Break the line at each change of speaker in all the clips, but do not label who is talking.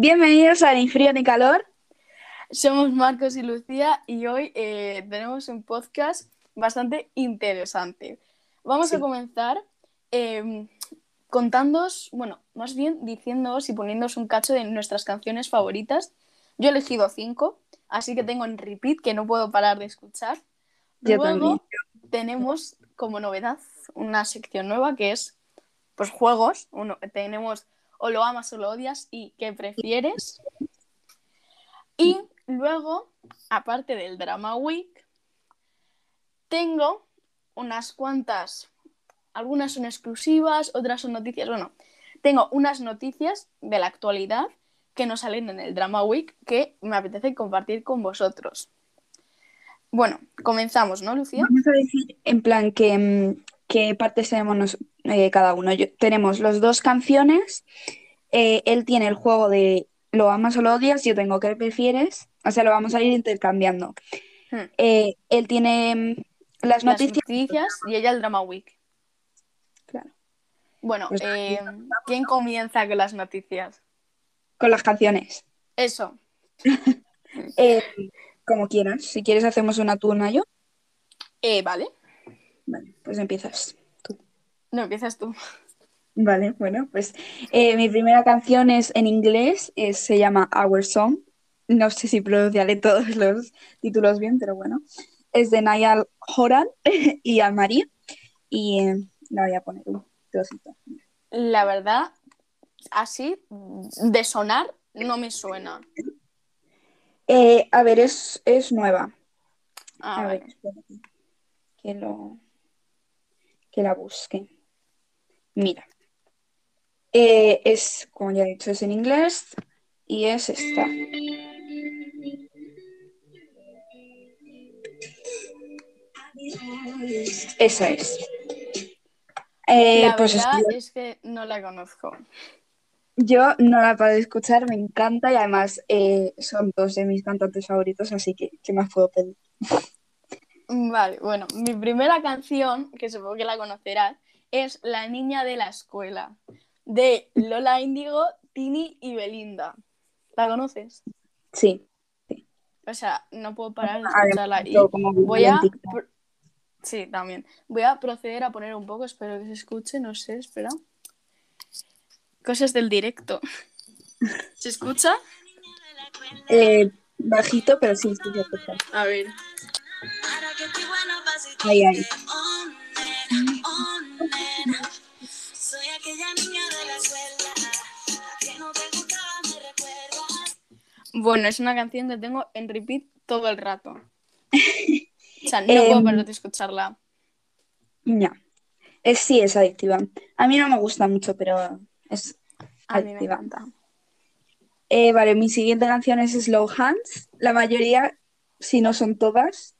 Bienvenidos a Ni Frío ni Calor.
Somos Marcos y Lucía y hoy eh, tenemos un podcast bastante interesante. Vamos a comenzar eh, contándoos, bueno, más bien diciéndoos y poniéndoos un cacho de nuestras canciones favoritas. Yo he elegido cinco, así que tengo en repeat que no puedo parar de escuchar.
Yo
Luego
también.
tenemos como novedad una sección nueva que es pues juegos. Uno, tenemos o lo amas o lo odias y qué prefieres. Y luego, aparte del Drama Week, tengo unas cuantas, algunas son exclusivas, otras son noticias. Bueno, tengo unas noticias de la actualidad que nos salen en el Drama Week que me apetece compartir con vosotros. Bueno, comenzamos, ¿no, Lucía?
Vamos a decir en plan que, mm, qué partes tenemos nos- eh, cada uno. Yo- tenemos los dos canciones. eh, él tiene el juego de lo amas o lo odias. Yo tengo qué prefieres. O sea, lo vamos a ir intercambiando.
Hmm.
Eh, él tiene mm, las
Las
noticias.
noticias y ella el Drama Week.
Claro,
Bueno,
Pues
¿quién comienza con las noticias?
con las canciones.
Eso.
Como quieras. Si quieres, hacemos una tú, una yo.
Vale.
Vale, pues empiezas.
No, empiezas tú.
Vale, bueno, pues eh, mi primera canción es en inglés, eh, se llama Our Song. No sé si pronunciaré todos los títulos bien, pero bueno. Es de Niall Horan y Anne-Marie. Y eh, la voy a poner un trocito.
La verdad, así, de sonar, no me suena.
A ver, es, es nueva.
Ah,
A
vale.
ver. Que lo que la busque. Mira. Eh, es, como ya he dicho, es en inglés y es esta. Esa es. Eh,
La
pues
verdad
estoy-
es que no la conozco.
yo no la puedo escuchar, me encanta y además eh, son dos de mis cantantes favoritos, así que ¿qué más puedo pedir?
Vale, bueno, mi primera canción, que supongo que la conocerás, es La niña de la escuela, de Lola Índigo, Tini y Belinda. ¿La conoces?
Sí.
O sea, no puedo parar de
Además,
escucharla. Y
todo como
voy a... Sí, también. Voy a proceder a poner un poco, espero que se escuche, no sé, espera. Cosas del directo. ¿Se escucha?
Eh, bajito, pero sí.
A ver.
Ahí,
Soy aquella niña de la escuela que no te gustaba, me recuerdas.
Bueno, es una canción que tengo en repeat todo el rato. O sea, no
Em,
puedo parar de escucharla.
Ya. Es, sí, es adictiva. A mí no me gusta mucho, pero es
A mí me
adictiva.
encanta.
Eh, vale, mi siguiente canción es Slow Hands. La mayoría, si no son todas,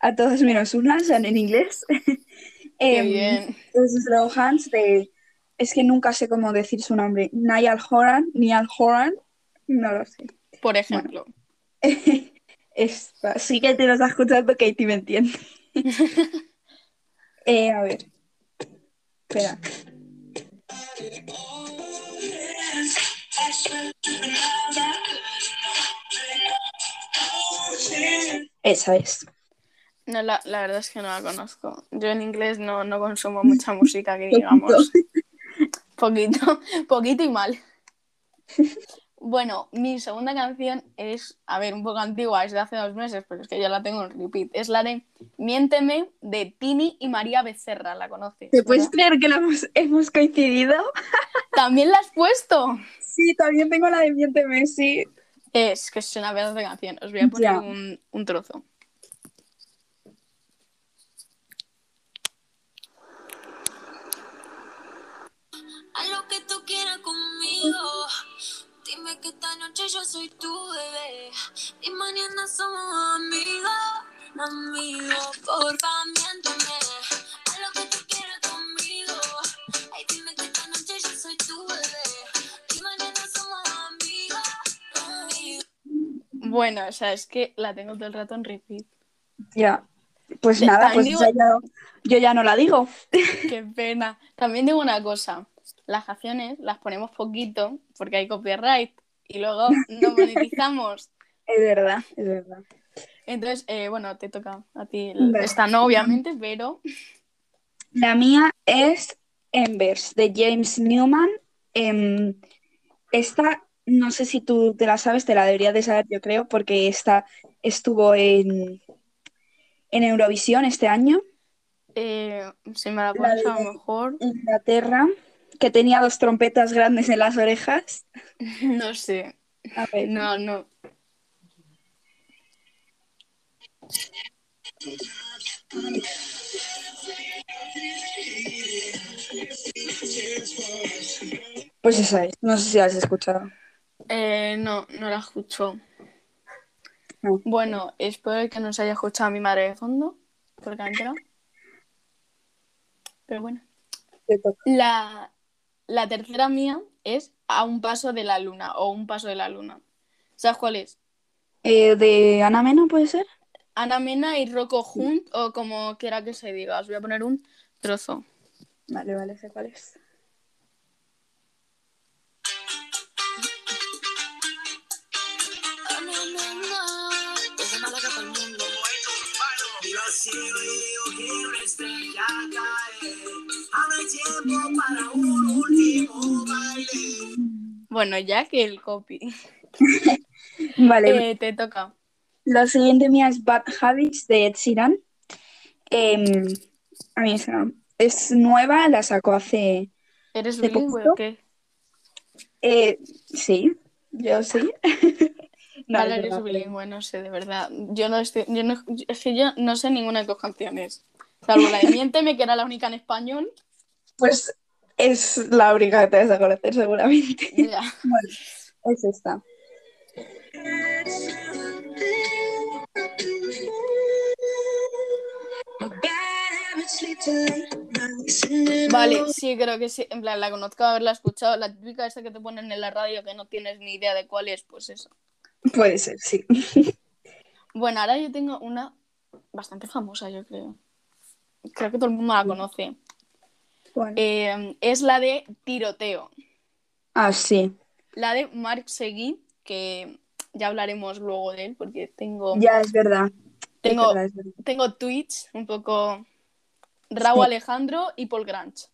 a todas menos una, son en inglés.
Qué
Em,
bien.
Hands de... Es que nunca sé cómo decir su nombre. Niall Horan, Niall Horan, no lo sé.
Por ejemplo.
Esta, sí que te lo estás escuchando, Katie me entiende. Eh, a ver. Espera. Esa es.
No, la, la verdad es que no la conozco. Yo en inglés no, no consumo mucha música que digamos. Poquito, poquito y mal. Bueno, mi segunda canción es, a ver, un poco antigua, es de hace dos meses, pero es que ya la tengo en repeat. Es la de Miénteme de Tini y María Becerra, ¿la conoces?
¿Te puedes
¿verdad?
creer que la hemos, hemos coincidido?
¿También la has puesto?
Sí, también tengo la de Miénteme, sí.
Es que es una pedazo de canción. Os voy a poner un, un trozo.
Haz lo que tú quieras conmigo. Dime que esta noche yo soy tu bebé. Y mañana somos amigos. Amigos, porfa, miénteme. Haz lo que tú quieras conmigo. Ay, dime que esta noche yo soy tu bebé. Y mañana somos amigos. Amigos.
Bueno, o sea, es que la tengo todo el rato en repeat.
Ya. Pues
De-
nada, pues
digo-
ya- yo ya no la digo.
Qué pena. También digo una cosa. Las canciones las ponemos poquito porque hay copyright. y luego no monetizamos.
Es verdad, es verdad.
Entonces, eh, bueno, te toca a ti.
Vale.
Esta no, obviamente, pero
La mía es Embers, de James Newman. Em, esta, no sé si tú te la sabes, te la deberías de saber, yo creo, porque esta estuvo en, en Eurovisión este año,
eh, si me la
La
a lo mejor,
Inglaterra, que tenía dos trompetas grandes en las orejas.
no sé.
A ver,
No, no.
pues esa es, no sé si la has escuchado.
Eh, no, no la escucho.
No.
Bueno, espero que no se haya escuchado mi madre de fondo, porque ha entrado. Pero bueno. La, la tercera mía es A un paso de la luna o Un paso de la luna. ¿Sabes cuál es?
Eh, ¿de Ana Mena puede ser?
Ana Mena y Rocco Hunt o como quiera que se diga. Os voy a poner un trozo.
Vale, vale, sé cuál es.
Desde Málaga para el mundo.
Tiempo para un último baile.
Bueno, ya que el copy.
Vale,
Eh, te toca.
La siguiente mía es Bad Habits de Ed Sheeran. Em, a mí esa es nueva, la sacó hace...
¿Eres
¿De
bilingüe o qué?
eh, sí, yo sí. No,
vale,
es
eres bilingüe, no sé, de verdad. Yo no estoy, yo no, es que yo no sé ninguna de tus canciones. Salvo la de Miénteme, que era la única en español.
Pues es la única que te vas a conocer seguramente.
Ya.
Bueno, es esta.
Vale, sí, creo que sí. En plan, la conozco haberla escuchado. La típica esa que te ponen en la radio que no tienes ni idea de cuál es, pues eso.
Puede ser, sí.
Bueno, ahora yo tengo una bastante famosa, yo creo. Creo que todo el mundo la conoce.
¿Cuál?
Eh, es la de Tiroteo.
Ah, sí.
La de Marc Seguí, que ya hablaremos luego de él, porque tengo,
Ya es verdad.
tengo,
Es verdad, es verdad.
tengo tweets un poco Raúl
Sí.
Alejandro y Paul Grange.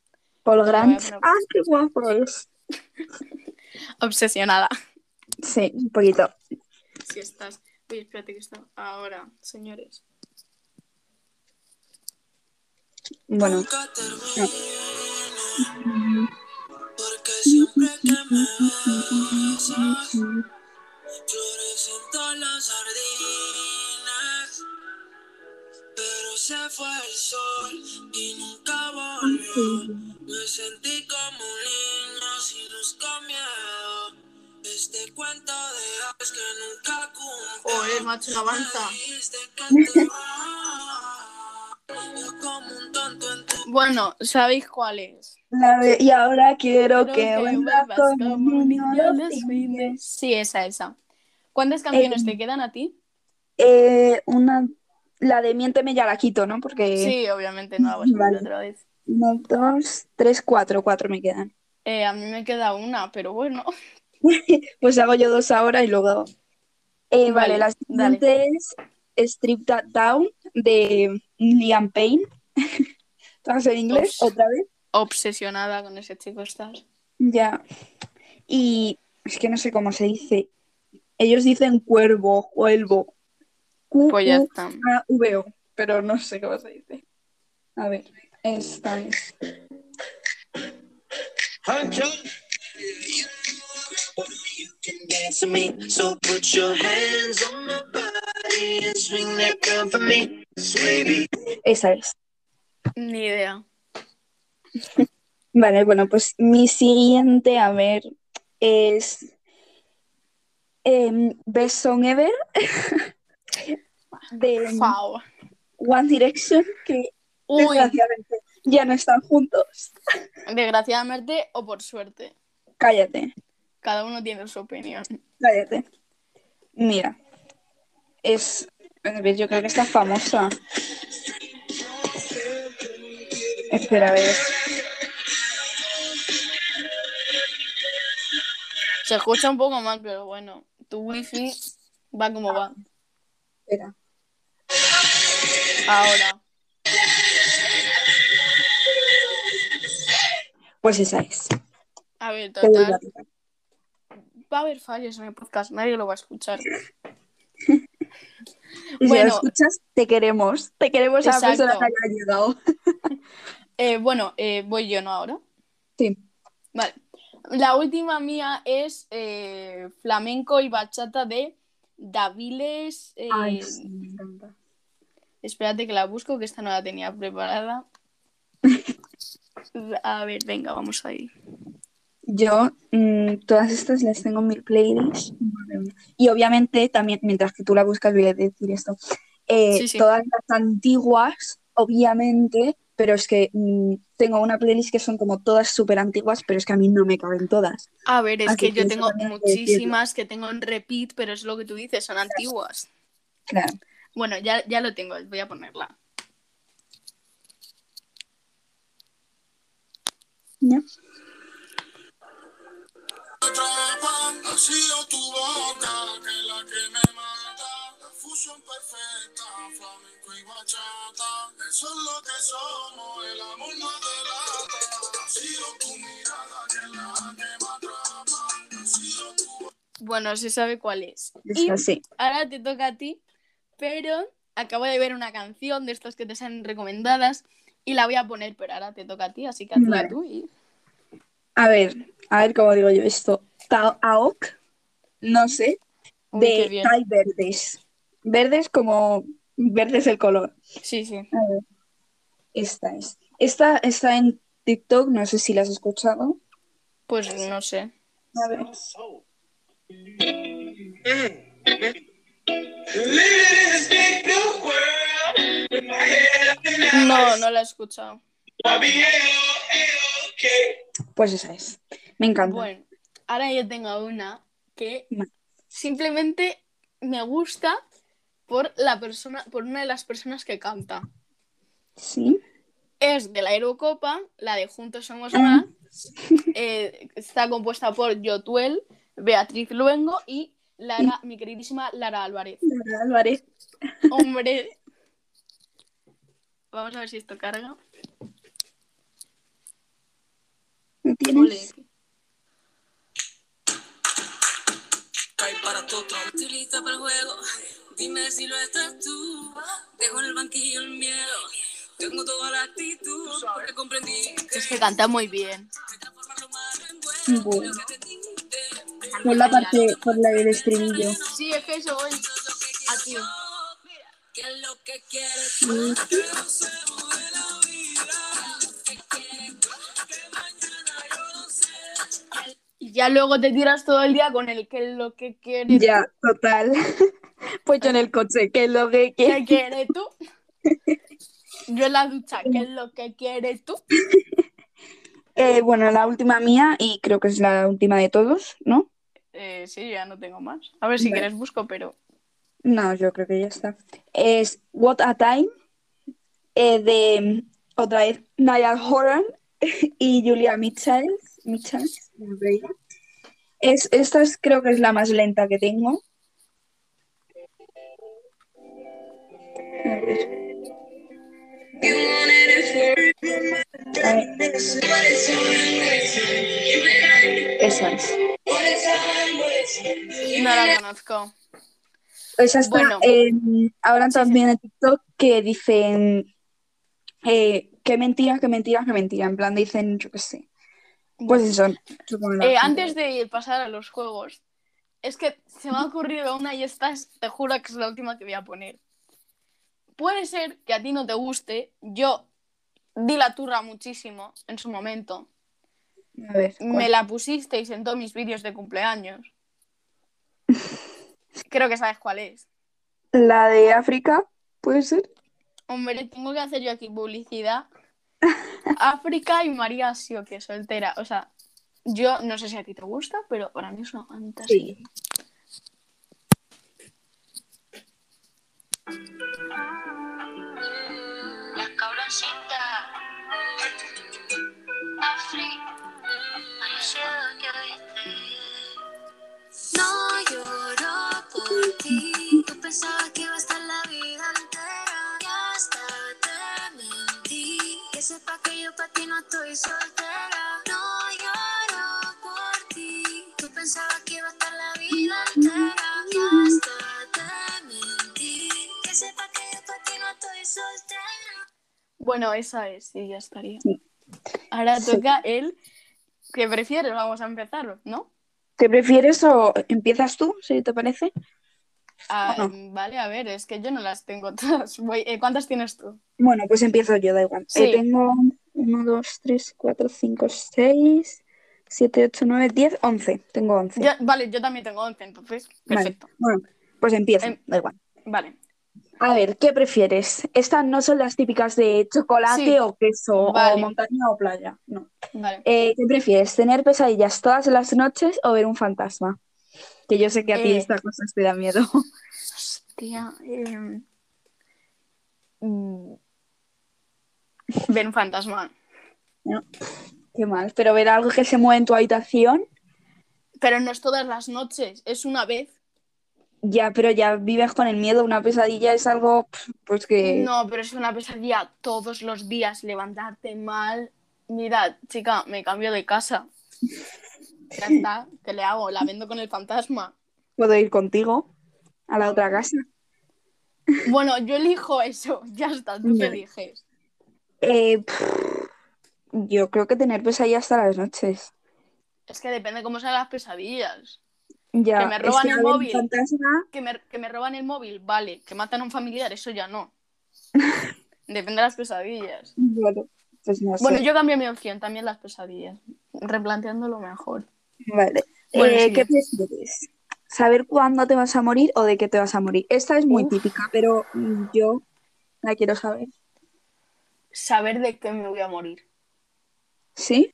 Paul
poner-
Ah, qué guapo es.
Obsesionada.
Sí, un poquito.
Si estás. Uy, espérate que está. Ahora, señores.
Bueno.
Porque siempre que me besas, florecen todas las sardinas. Pero se fue el sol y nunca volvió. Me sentí como un niño sin luz con miedo. Este cuento de hadas que nunca cumplió.
Joder, macho, avanza.
Dijiste que te vas. Yo como un tonto en tu
Bueno, ¿sabéis cuál es?
La de- y ahora quiero que vuelvas como un niño
niño
los
los
fines.
fines. Sí, esa, esa. ¿Cuántas canciones te quedan a ti?
Eh, una, la de Miénteme ya la quito, ¿no? Porque
Sí, obviamente no la vas a
Vale.
otra vez.
una, dos, tres, cuatro, cuatro me quedan.
Eh, a mí me queda una, pero bueno.
Pues hago yo dos ahora y luego. Eh, vale,
Vale,
la siguiente es Strip That Down de Liam Payne. ¿Estás en inglés? ¿Otra vez?
Obsesionada con ese chico estás.
Ya. Y es que no sé cómo se dice. Ellos dicen cuervo, cuervo. Q
Pues ya está.
A V O, pero no sé cómo se dice. A ver, esta es. Esa es.
Ni idea.
Vale, bueno, pues mi siguiente, a ver, es em, Best Song Ever de. One Direction, que
Uy,
desgraciadamente ya no están juntos.
desgraciadamente o por suerte.
Cállate,
Cada uno tiene su opinión.
cállate. Mira, es, yo creo que está famosa. Espera, a ver.
Se escucha un poco mal, pero bueno, tu wifi va como va.
Espera.
Ahora.
Pues esa es.
A ver, total. Va a haber fallos en el podcast, nadie lo va a escuchar.
Y si
Bueno.
lo escuchas, te queremos. Te queremos a la
Exacto.
persona que haya llegado.
Eh, bueno, eh, voy yo, ¿no? Ahora.
Sí.
Vale. La última mía es eh, flamenco y bachata de Daviles. eh,
Ay, sí, me encanta.
Espérate que la busco, que esta no la tenía preparada. A ver, venga, vamos ahí.
Yo, mm, todas estas las tengo en mi playlist. Y obviamente, también, mientras que tú la buscas, voy a decir esto. Eh,
Sí, sí.
Todas las antiguas, obviamente, pero es que mm, tengo una playlist que son como todas súper antiguas, pero es que a mí no me caben todas.
A ver, es
Así
que yo tengo muchísimas que tengo en repeat, pero es lo que tú dices, son antiguas.
Claro.
Bueno, ya, ya lo tengo, voy a ponerla.
¿Ya?
ha sido tu boca que la que me mata. Fusión perfecta, flamenco y bachata. Eso es lo que somos, el amor no delata. Ha sido tu mirada que es la que me atrapa. Ha sido tu
Bueno, se sabe cuál es. Y
así.
ahora te toca a ti, pero acabo de ver una canción de estas que te salen recomendadas y la voy a poner, pero ahora te toca a ti, así que hazla
Vale.
tú y...
A ver, a ver cómo digo yo esto. Ta- Aok, no sé,
Uy,
de. Tai Verdes. Verdes como verde es el color.
Sí, sí.
A ver, esta es. Esta está en TikTok, no sé si la has escuchado.
Pues no sé.
A ver.
No, no la he escuchado.
Pues esa es. Me encanta.
Bueno, ahora yo tengo una que simplemente me gusta por la persona, por una de las personas que canta.
Sí.
Es de la Eurocopa, la de Juntos Somos
Ah.
Más. Eh, está compuesta por Yotuel, Beatriz Luengo y Lara, mi queridísima Lara Álvarez.
Lara Álvarez.
Hombre. Vamos a ver si esto carga.
¿Me
Ole.
tienes?
Para. Estoy lista para el juego. Dime si lo estás tú. Dejo en el banquillo el miedo. Tengo toda la actitud. Porque comprendí que
Es que canta muy bien.
bueno.
Por la parte, por la del estribillo.
Sí, es que eso voy. Aquí.
Sé.
Y ya luego te tiras todo el día con el que es lo que quieres.
Ya, total. Pues yo en el coche, que es lo que
¿Qué quieres tú? Yo en la ducha, ¿qué es lo que quieres tú?
Eh, bueno, la última mía, y creo que es la última de todos, ¿no?
Eh, sí, ya no tengo más. A ver si
Vale.
quieres busco, pero.
No, yo creo que ya está. Es What a Time, eh, de otra vez Niall Horan y Julia Mitchell. Mitchell, es, esta es, creo que es la más lenta que tengo. A ver. Esa es.
No la conozco.
Esa está
Bueno.
en- ahora también en TikTok que dicen eh, qué mentira, qué mentira, qué mentira. En plan dicen, yo qué sé. Pues eso.
Eh, antes de pasar a los juegos, es que se me ha ocurrido una y esta es, te juro que es la última que voy a poner. Puede ser que a ti no te guste. Yo di la turra muchísimo en su momento.
A ver,
Me la pusisteis en todos mis vídeos de cumpleaños. Creo que sabes cuál es.
la de África, ¿puede ser?
Hombre, tengo que hacer yo aquí publicidad. África y María Sio, que soltera. O sea, yo no sé si a ti te gusta, pero para mí es una fantasía.
Sí.
Pensaba que iba a estar la vida entera. Y hasta te mentí. Que sepa que yo para ti no estoy soltera. No lloro por ti. Tú pensabas que iba a estar la vida entera. Y hasta te mentí. Que sepa que yo para ti no estoy soltera.
Bueno, esa es, sí, ya estaría.
Sí.
Ahora
Sí.
toca el que prefieres, vamos a empezar, ¿no?
¿Qué prefieres o empiezas tú, si te parece?
Ah,
no?
Vale, a ver, es que yo no las tengo todas. Voy- eh, ¿Cuántas tienes tú?
Bueno, pues empiezo yo, da igual.
Sí.
Eh, tengo 1, 2, 3, 4, 5, 6, 7, 8, 9, 10, 11. Tengo 11.
Yo- vale, yo también tengo 11, entonces,
Vale.
perfecto.
Bueno, pues empiezo,
Em-
da igual.
Vale.
A ver, ¿qué prefieres? Estas no son las típicas de chocolate
Sí.
o queso
Vale.
o montaña o playa. No.
Vale.
Eh, ¿qué prefieres? ¿Tener pesadillas todas las noches o ver un fantasma? Que yo sé que a ti
Eh.
esta cosa te da miedo.
Hostia. eh, mm, Ver un fantasma.
No, Qué mal. Pero ver algo que se mueve en tu habitación,
Pero no es todas las noches, es una vez.
ya, pero ya vives con el miedo. Una pesadilla es algo, pues que...
No, pero es una pesadilla todos los días, levantarte mal. Mira, chica, me cambio de casa. Ya está, ¿qué le hago? La vendo con el fantasma.
Puedo ir contigo a la otra casa.
Bueno, yo elijo eso, ya está, ¿tú qué eliges?
Eh, yo creo que tener pesadillas todas las noches.
Es que depende cómo sean las pesadillas.
Ya,
Que me
es
roban
que
el móvil.
fantasma,
Que me, que me roban el móvil, vale. Que matan a un familiar, eso ya no. Depende de las pesadillas.
bueno, pues no sé.
Bueno, yo cambié mi opción, también las pesadillas. Replanteándolo mejor.
Vale.
Bueno,
Eh,
sí.
¿qué prefieres? ¿Saber cuándo te vas a morir o de qué te vas a morir? Esta es muy
Uf.
típica, pero yo la quiero saber.
Saber de qué me voy a morir.
¿Sí?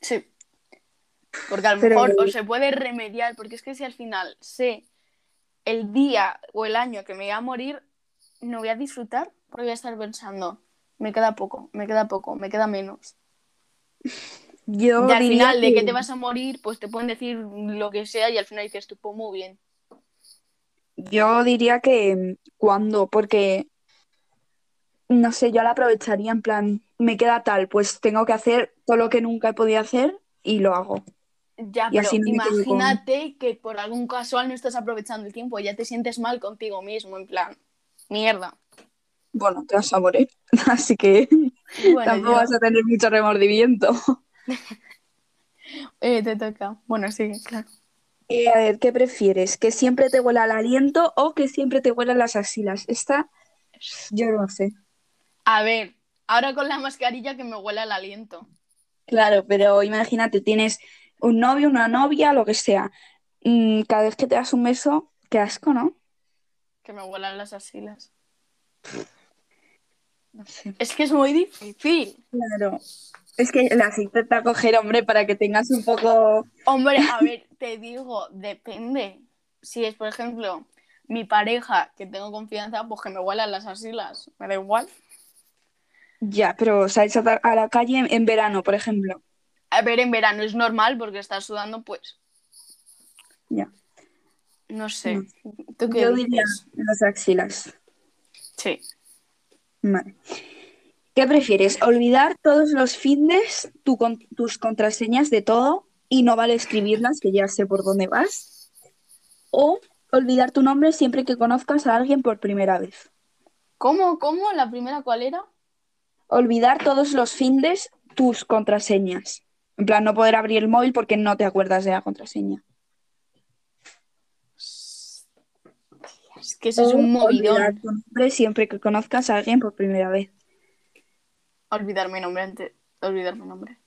Sí. Porque a lo
Pero-
mejor o se puede remediar, porque es que si al final sé el día o el año que me voy a morir, no voy a disfrutar, porque voy a estar pensando, me queda poco, me queda poco, me queda menos.
Yo
y al
diría
final, de
que-
que te vas a morir, pues te pueden decir lo que sea y al final dices tú, pues muy bien.
Yo diría que mm, cuándo, porque no sé, yo la aprovecharía en plan, me queda tal, pues tengo que hacer todo lo que nunca he podido hacer y lo hago.
Ya,
Y
pero
así no
imagínate que por algún casual no estás aprovechando el tiempo, ya te sientes mal contigo mismo, en plan, mierda.
Bueno, te vas a morir, así que
Bueno,
tampoco
yo-
vas a tener mucho remordimiento.
eh, te toca. Bueno, sí, claro.
Eh, a ver, ¿qué prefieres? ¿Que siempre te huela el aliento o que siempre te huelan las axilas? Esta, yo no sé.
A ver, ahora con la mascarilla que me huela el aliento.
Claro, pero imagínate, tienes un novio, una novia, lo que sea. Mm, cada vez que te das un beso, qué asco, ¿no?
Que me huelan las axilas.
No sé.
Es que es muy difícil.
Claro. Es que las intenta coger, hombre, para que tengas un poco.
Hombre, a ver, te digo, depende. Si es, por ejemplo, mi pareja que tengo confianza, pues que me huelan las axilas. Me da igual.
Ya, pero sales a, la calle en, verano, por ejemplo.
A ver, en verano es normal porque estás sudando, pues.
Ya.
No sé.
No.
¿Tú qué
Yo diría las axilas.
Sí.
Vale. ¿Qué prefieres? ¿Olvidar todos los fines tu con- tus contraseñas de todo y no vale escribirlas, que ya sé por dónde vas? ¿O olvidar tu nombre siempre que conozcas a alguien por primera vez?
¿Cómo? ¿Cómo? ¿La primera cuál era?
Olvidar todos los fines tus contraseñas. En plan, no poder abrir el móvil porque no te acuerdas de la contraseña.
Es que eso es un
olvidar
movidón.
tu nombre siempre que conozcas a alguien por primera vez.
Olvidar mi nombre antes. Olvidar mi nombre.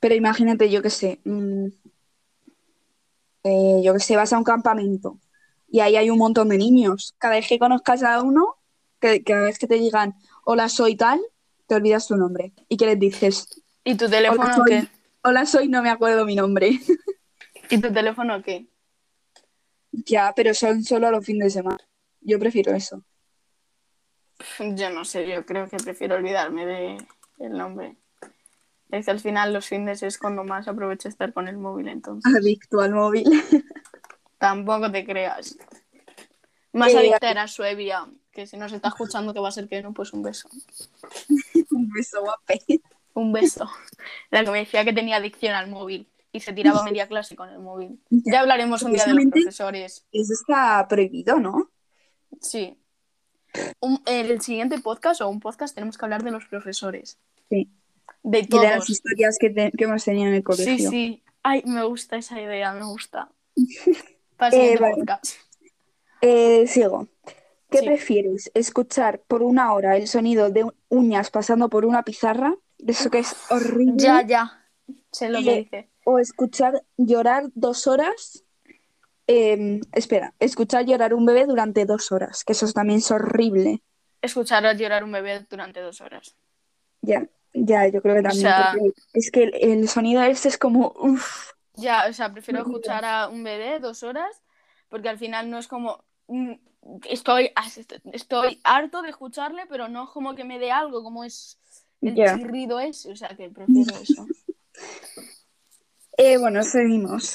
Pero imagínate, yo qué sé, mm, eh, yo que sé, vas a un campamento y ahí hay un montón de niños. Cada vez que conozcas a uno, que, cada vez que te digan, hola, soy tal, te olvidas tu nombre. ¿Y qué les dices?
¿Y tu teléfono
Hola, soy,
qué?
hola, soy, no me acuerdo mi nombre.
¿Y tu teléfono qué?
Ya, pero son solo los fines de semana. Yo prefiero eso.
Yo no sé, yo creo que prefiero olvidarme de el nombre. Es que al final los fines es cuando más aprovecho estar con el móvil, entonces.
Adicto al móvil.
Tampoco te creas. Más
Eh,
adicta era Suevia, que si nos está escuchando que va a ser que no, pues un beso.
Un beso guape.
Un beso. La que me decía que tenía adicción al móvil y se tiraba media clase con el móvil. Ya hablaremos un día de los profesores.
Eso está prohibido, ¿no?
Sí. Un- en el siguiente podcast o un podcast tenemos que hablar de los profesores.
Sí.
De
Y de las
todos.
historias que, te- que hemos tenido en el
Sí,
colegio.
sí. Ay, me gusta esa idea, me gusta. Para el siguiente
Eh, vale.
podcast.
Eh, sigo. ¿Qué
Sí.
prefieres? ¿Escuchar por una hora el sonido de uñas pasando por una pizarra? Eso que es horrible.
Ya, ya. Sé lo que
Eh,
dice.
O escuchar llorar dos horas. Eh, espera, escuchar llorar un bebé durante dos horas, que eso también es horrible.
Escuchar a llorar un bebé durante dos horas.
Ya, ya, yo creo que también.
sea-
es que el, el sonido este es como. Uf,
Ya, o sea, prefiero escuchar a un bebé dos horas porque al final no es como... mm, Estoy, estoy harto de escucharle, pero no es como que me dé algo, como es el
Ya.
chirrido ese, o sea, que prefiero eso.
Eh, bueno, seguimos.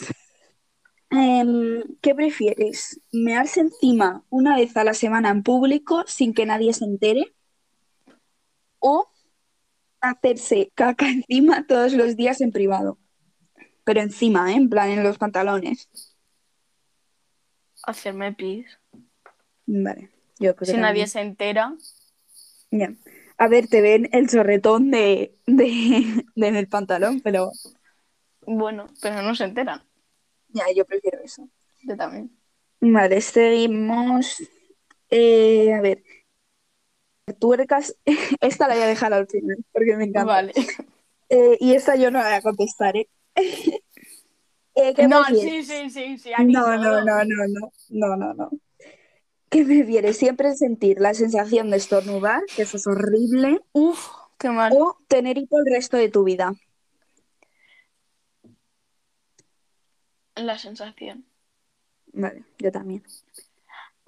Em, ¿qué prefieres? ¿Mearse encima una vez a la semana en público sin que nadie se entere? ¿O hacerse caca encima todos los días en privado? Pero encima, ¿eh? En plan, en los pantalones.
Hacerme pis.
Vale, yo creo
Si
que
nadie
también.
se entera,
Ya. A ver, te ven el chorretón de, de, de en el pantalón, pero
bueno, pero no se enteran.
Ya, yo prefiero eso.
Yo también.
Vale, seguimos. Eh, a ver. Tuercas. Esta la voy a dejar al final porque me encanta.
Vale.
Eh, y esta yo no la voy a contestar, ¿eh? Eh, ¿qué
No,
prefieres?
sí, sí, sí, sí. aquí
No, no, no, no, no, no, no, no. ¿Qué prefieres? ¿Siempre sentir la sensación de estornudar, que eso es horrible,
Uf, qué mal.
o tener hipo el resto de tu vida?
La sensación.
Vale, yo también.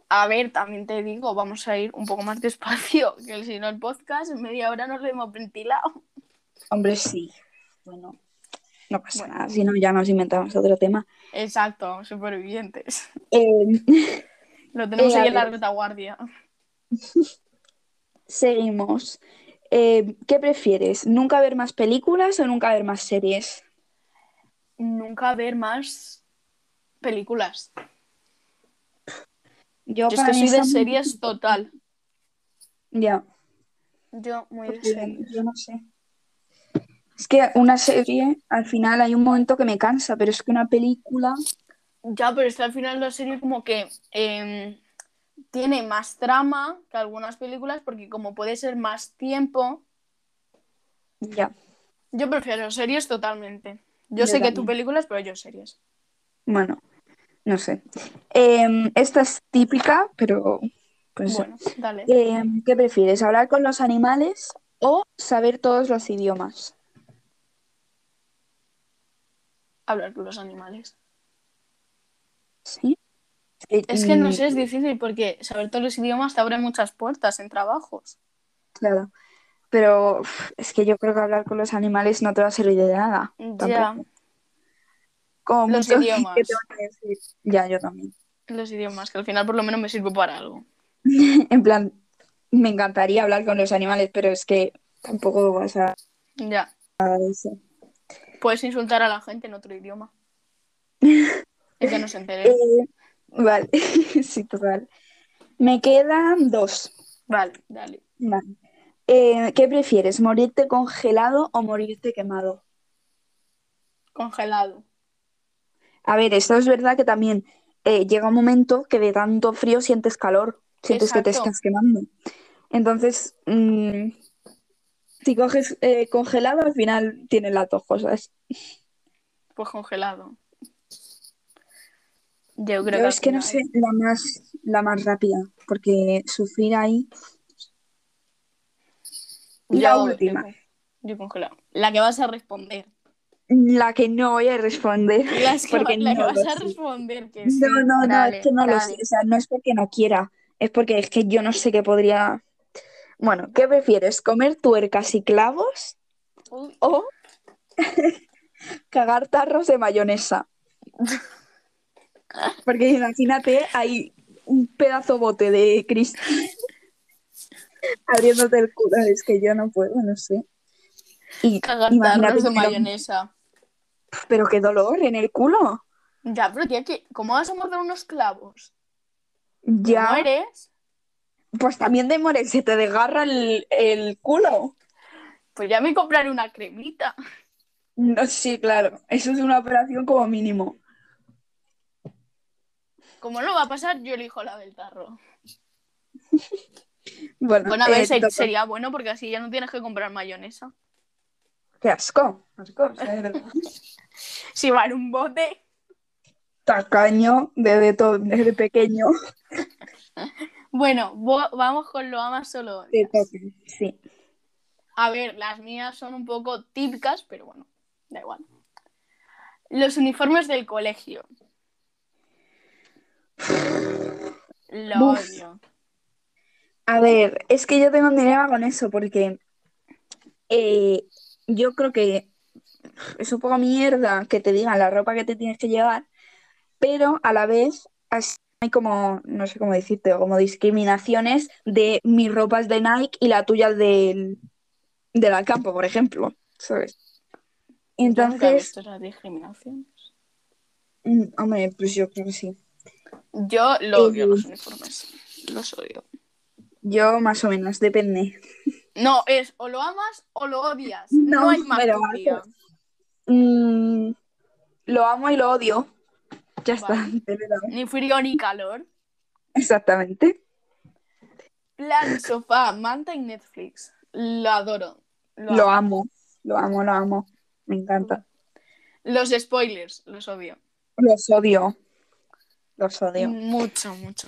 A ver, también te digo, vamos a ir un poco más despacio, que si no el podcast en media hora nos lo hemos ventilado.
Hombre, sí. Bueno, no pasa
Bueno.
nada, si no ya nos inventamos otro tema.
Exacto, supervivientes.
Eh,
Lo tenemos
Eh,
ahí en la retaguardia.
seguimos. Eh, ¿qué prefieres? ¿Nunca ver más películas o nunca ver más series?
Nunca ver más películas.
Yo,
Yo es que soy de
muy-
series total.
Ya,
Yo muy de
porque
series.
yo no sé. Es que una serie, al final hay un momento que me cansa, pero es que una película,
Ya, pero es que al final la serie como que em, tiene más trama que algunas películas porque como puede ser más tiempo,
ya.
yo prefiero series totalmente. Yo,
Yo
sé que tú películas, pero yo series.
Bueno, no sé. Em, esta es típica, pero pues
Bueno, dale.
Em, ¿qué prefieres? ¿Hablar con los animales o saber todos los idiomas?
Hablar con los animales.
¿Sí?
Es que no sé, es difícil porque saber todos los idiomas te abre muchas puertas en trabajos.
Claro. Pero es que yo creo que hablar con los animales no te va a servir de nada.
Ya,
tampoco. Como
Los
mucho
idiomas.
que te van a decir. Ya, yo también.
los idiomas, que al final por lo menos me sirve para algo.
En plan, me encantaría hablar con los animales, pero es que tampoco vas a
Ya.
eso.
Puedes insultar a la gente en otro idioma. Y que no se entere.
Eh, vale, sí, total. Me quedan dos.
Vale, dale.
Vale. Eh, ¿qué prefieres? ¿Morirte congelado o morirte quemado?
Congelado.
A ver, esto es verdad que también eh, llega un momento que de tanto frío sientes calor, sientes que te estás quemando. Entonces, mm, si coges eh, congelado, al final tienes las dos cosas.
Pues congelado. Yo creo
Yo
que
es que no sé la más, la más rápida, porque sufrir ahí. La última,
Yo, yo congelado. La que vas a responder.
La que no voy a responder,
La que,
porque
la que
no
vas
lo
a responder. Que sí.
No, no, no,
Dale,
es que no lo sé. O sea, no es porque no quiera, es porque es que yo no sé qué podría. Bueno, ¿qué prefieres? ¿Comer tuercas y clavos
Uy,
o cagar tarros de mayonesa? Porque imagínate, hay un pedazo bote de cristal abriéndote el culo. Es que yo no puedo, no sé. Y
Cagar tarros de
que
mayonesa.
Pero qué dolor en el culo.
Ya, pero tía, que ¿cómo vas a morder unos clavos?
Ya.
¿Mueres?
Pues también de morir, se te desgarra el, el culo.
Pues ya me compraré una cremita.
No, sí, claro. Eso es una operación como mínimo.
Como no va a pasar, yo elijo la del tarro.
Bueno,
Bueno, a ver,
eh,
sería bueno porque así ya no tienes que comprar mayonesa.
Qué asco. asco,
en un bote.
Tacaño desde, to- desde pequeño.
Bueno, vamos con lo amas solo.
Sí.
A ver, las mías son un poco típicas, pero bueno, da igual. Los uniformes del colegio. Lo
Uf.
odio.
A ver, es que yo tengo un dilema con eso porque eh, yo creo que es un poco mierda que te digan la ropa que te tienes que llevar, pero a la vez así hay como, no sé cómo decirte, como discriminaciones de mi ropa es de Nike y la tuya del, del Alcampo, por ejemplo, ¿sabes? Entonces,
esas discriminaciones.
mm, hombre, pues yo creo que sí.
Yo lo odio
Eh,
los uniformes. Los odio.
Yo más o menos, depende.
No, es o lo amas o lo odias. No,
No,
hay más
pero. Mm, lo amo y lo odio. Ya está,
Vale.
dado.
Ni frío ni calor.
Exactamente.
Plan, sofá, manta y Netflix. Lo adoro. Lo,
Lo
amo.
amo, lo amo, lo amo. Me encanta.
Los spoilers, los odio.
Los odio. Los odio.
Mucho, mucho.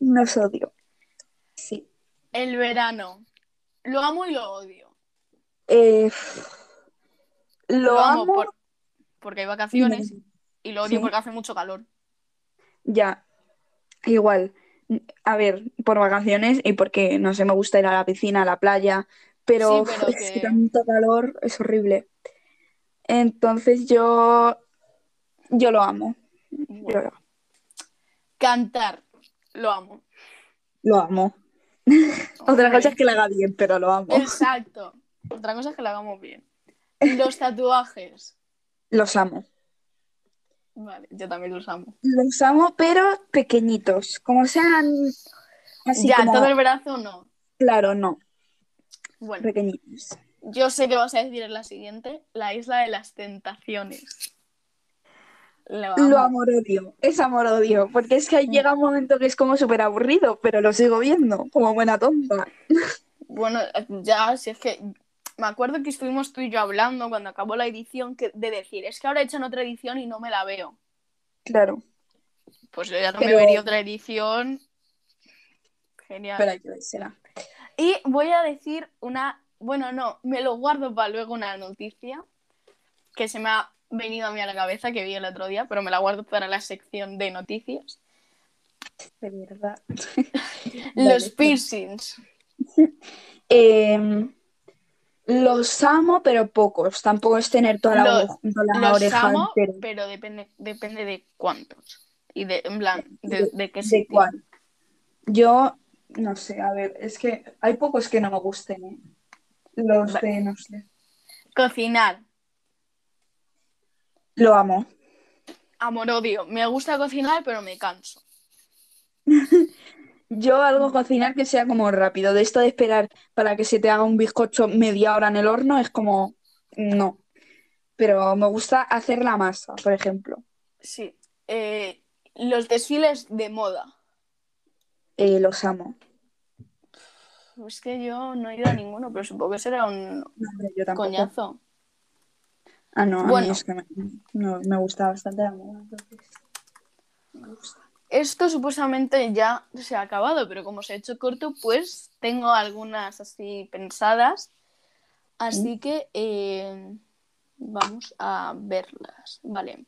Los odio. Sí.
El verano. Lo amo y lo odio.
Eh, lo,
amo,
amo.
por- porque hay vacaciones y lo odio
Sí.
porque hace mucho calor.
Ya. Igual. A ver, por vacaciones y porque, no sé, me gusta ir a la piscina, a la playa, pero,
Sí, pero
es
que-
que tanto calor es horrible. Entonces yo, yo lo amo. Yo lo,
Cantar. Lo amo.
lo amo. Otra cosa es que lo haga bien, pero lo amo.
Exacto. Otra cosa es que lo hagamos bien. Los tatuajes.
Los amo.
Vale, yo también los amo.
Los amo, pero pequeñitos. Como sean así
ya,
como...
todo el brazo no.
Claro, no.
Bueno,
Pequeñitos.
yo sé que vas a decir en la siguiente, la isla de las tentaciones. Lo amo.
Lo amor-odio. Es amor-odio. Porque es que ahí llega un momento que es como súper aburrido, pero lo sigo viendo. Como buena tonta.
Bueno, ya, si es que me acuerdo que estuvimos tú y yo hablando cuando acabó la edición que, de decir, es que ahora echan otra edición y no me la veo.
Claro.
Pues yo ya no
Pero-
me vería otra edición. Genial.
Pero hay que vérsela.
Y voy a decir una, bueno, no, me lo guardo para luego una noticia que se me ha venido a mí a la cabeza que vi el otro día, pero me la guardo para la sección de noticias.
De verdad.
Los piercings.
Eh, los amo, pero pocos. Tampoco es tener toda la,
Los-
toda la
Los
oreja
amo,
entera.
pero depende, depende de cuántos. Y de, en plan, de,
De-
de qué
¿De
sitio.
cuál? Yo, no sé, a ver, es que hay pocos que no me gusten, ¿eh? Los
Vale.
de, no sé.
Cocinar.
Lo amo.
Amor odio. Me gusta cocinar, pero me canso.
Yo algo cocinar que sea como rápido. De esto de esperar para que se te haga un bizcocho media hora en el horno es como, no. Pero me gusta hacer la masa, por ejemplo.
Sí. Eh, los desfiles de moda.
Eh, los amo.
Es que yo no he ido a ninguno, pero supongo que será un
No,
coñazo.
Ah, no, a mí es que me, no, me gusta bastante la moda, entonces, me gusta.
Esto supuestamente ya se ha acabado, pero como se ha hecho corto, pues tengo algunas así pensadas. Así que eh, vamos a verlas. Vale.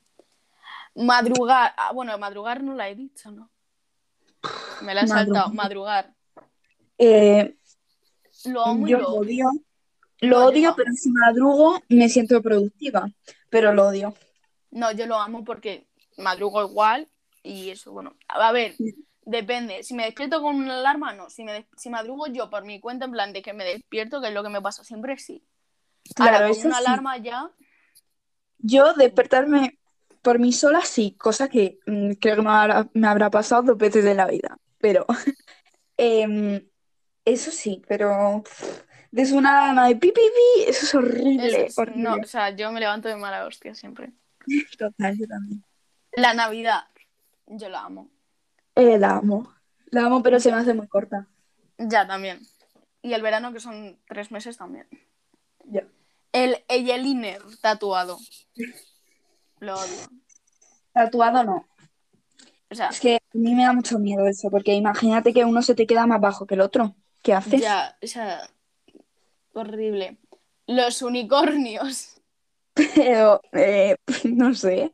Madrugar. Ah, bueno, madrugar no la he dicho, ¿no? Me la he saltado. Madrugar.
Eh,
Lo amo y
yo
lo
lo
odio.
Lo
No,
odio, pero si madrugo me siento productiva. Pero lo odio.
No, yo lo amo porque madrugo igual y eso, bueno. A ver, Depende. Si me despierto con una alarma, no. Si me, si madrugo yo por mi cuenta, en plan de que me despierto, que es lo que me pasa siempre, sí.
Claro,
Ahora, con una
sí.
alarma ya.
Yo despertarme por mí sola sí, cosa que mm, creo que me habrá, me habrá pasado dos veces en la vida. Pero em, eso sí, pero desde una alarma de pi, pi, pi, eso es horrible,
es-
horrible.
no, o sea, yo me levanto de mala hostia siempre.
Total, yo también.
La Navidad, yo la amo.
Eh, la amo. La amo, pero se me hace muy corta.
Ya también. Y el verano, que son tres meses también.
Ya.
El Eyeliner tatuado. Lo odio.
Tatuado no.
O sea,
Es que a mí me da mucho miedo eso, porque imagínate que uno se te queda más bajo que el otro. ¿Qué haces?
ya, o sea, horrible. Los unicornios.
Pero, eh, no sé.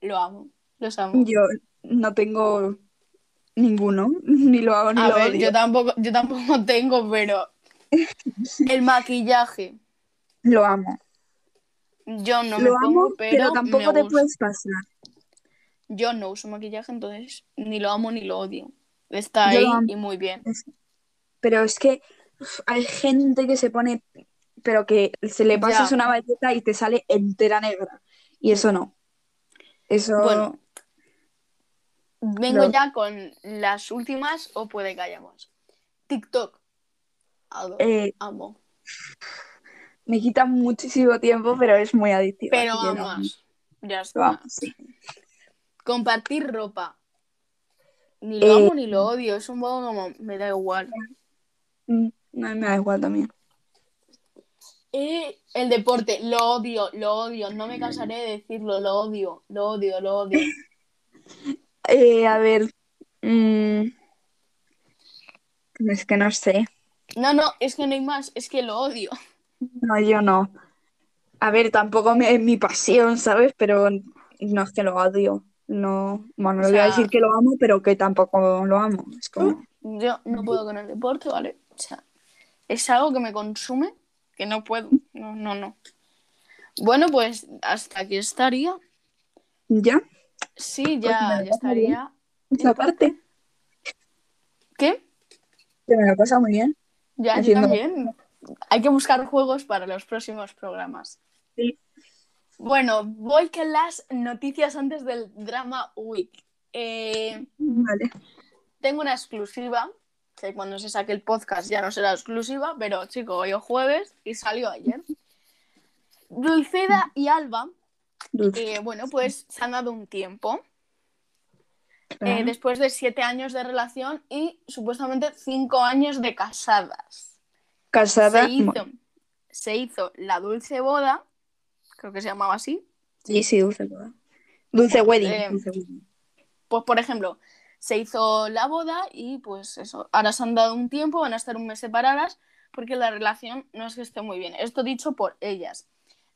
Lo amo. Los amo.
Yo no tengo ninguno, ni lo hago ni
A
lo
ver,
odio.
yo tampoco, yo tampoco tengo, pero el maquillaje.
Lo amo.
Yo no me
lo
pongo,
amo,
pero,
pero tampoco
me
te
gusta.
puedes pasar.
Yo no uso maquillaje, entonces ni lo amo ni lo odio. Está
Yo
ahí y muy bien.
Pero es que uf, hay gente que se pone, pero que se le pasas
Ya.
una bayeta y te sale entera negra. Y eso no. Eso,
Bueno. Vengo ya con las últimas o puede que haya más. TikTok. Adoro,
eh,
amo.
me quita muchísimo tiempo, pero es muy adictivo.
Pero amas. Ya está.
amo, sí.
Compartir ropa. Ni lo
Eh,
amo ni lo odio. Es un poco como me da igual.
Mm, me da igual también.
Eh, el deporte, lo odio, lo odio. No me cansaré de decirlo, lo odio, lo odio, lo odio.
Eh, a ver. mm, es que no sé.
No, no, es que no hay más, es que lo odio.
No, yo no. A ver, tampoco me- es mi pasión, ¿sabes? Pero no es que lo odio. No, bueno,
O
no voy a decir que lo amo, pero que tampoco lo amo. Es como,
Yo no puedo con el deporte, ¿vale? O sea, es algo que me consume que no puedo. No, no, no. Bueno, pues hasta aquí estaría.
¿ya?
Sí, ya, ya estaría.
Esa parte.
¿Qué?
Que me lo he pasado muy bien.
Ya, yo
Haciendo-
también. Hay que buscar juegos para los próximos programas.
Sí.
Bueno, voy con las noticias antes del Drama Week. Eh,
Vale.
tengo una exclusiva, que cuando se saque el podcast ya no será exclusiva, pero chico, hoy es jueves y salió ayer. Dulceda y Alba. Eh, bueno, pues se han dado un tiempo, eh, después de siete años de relación y supuestamente cinco años de casadas.
Casada.
Se hizo, se hizo la dulce boda, creo que se llamaba así.
sí, sí, dulce boda. Dulce wedding.
Eh,
dulce wedding.
Pues, por ejemplo, se hizo la boda y pues eso, ahora se han dado un tiempo, van a estar un mes separadas porque la relación no es que esté muy bien. Esto dicho por ellas.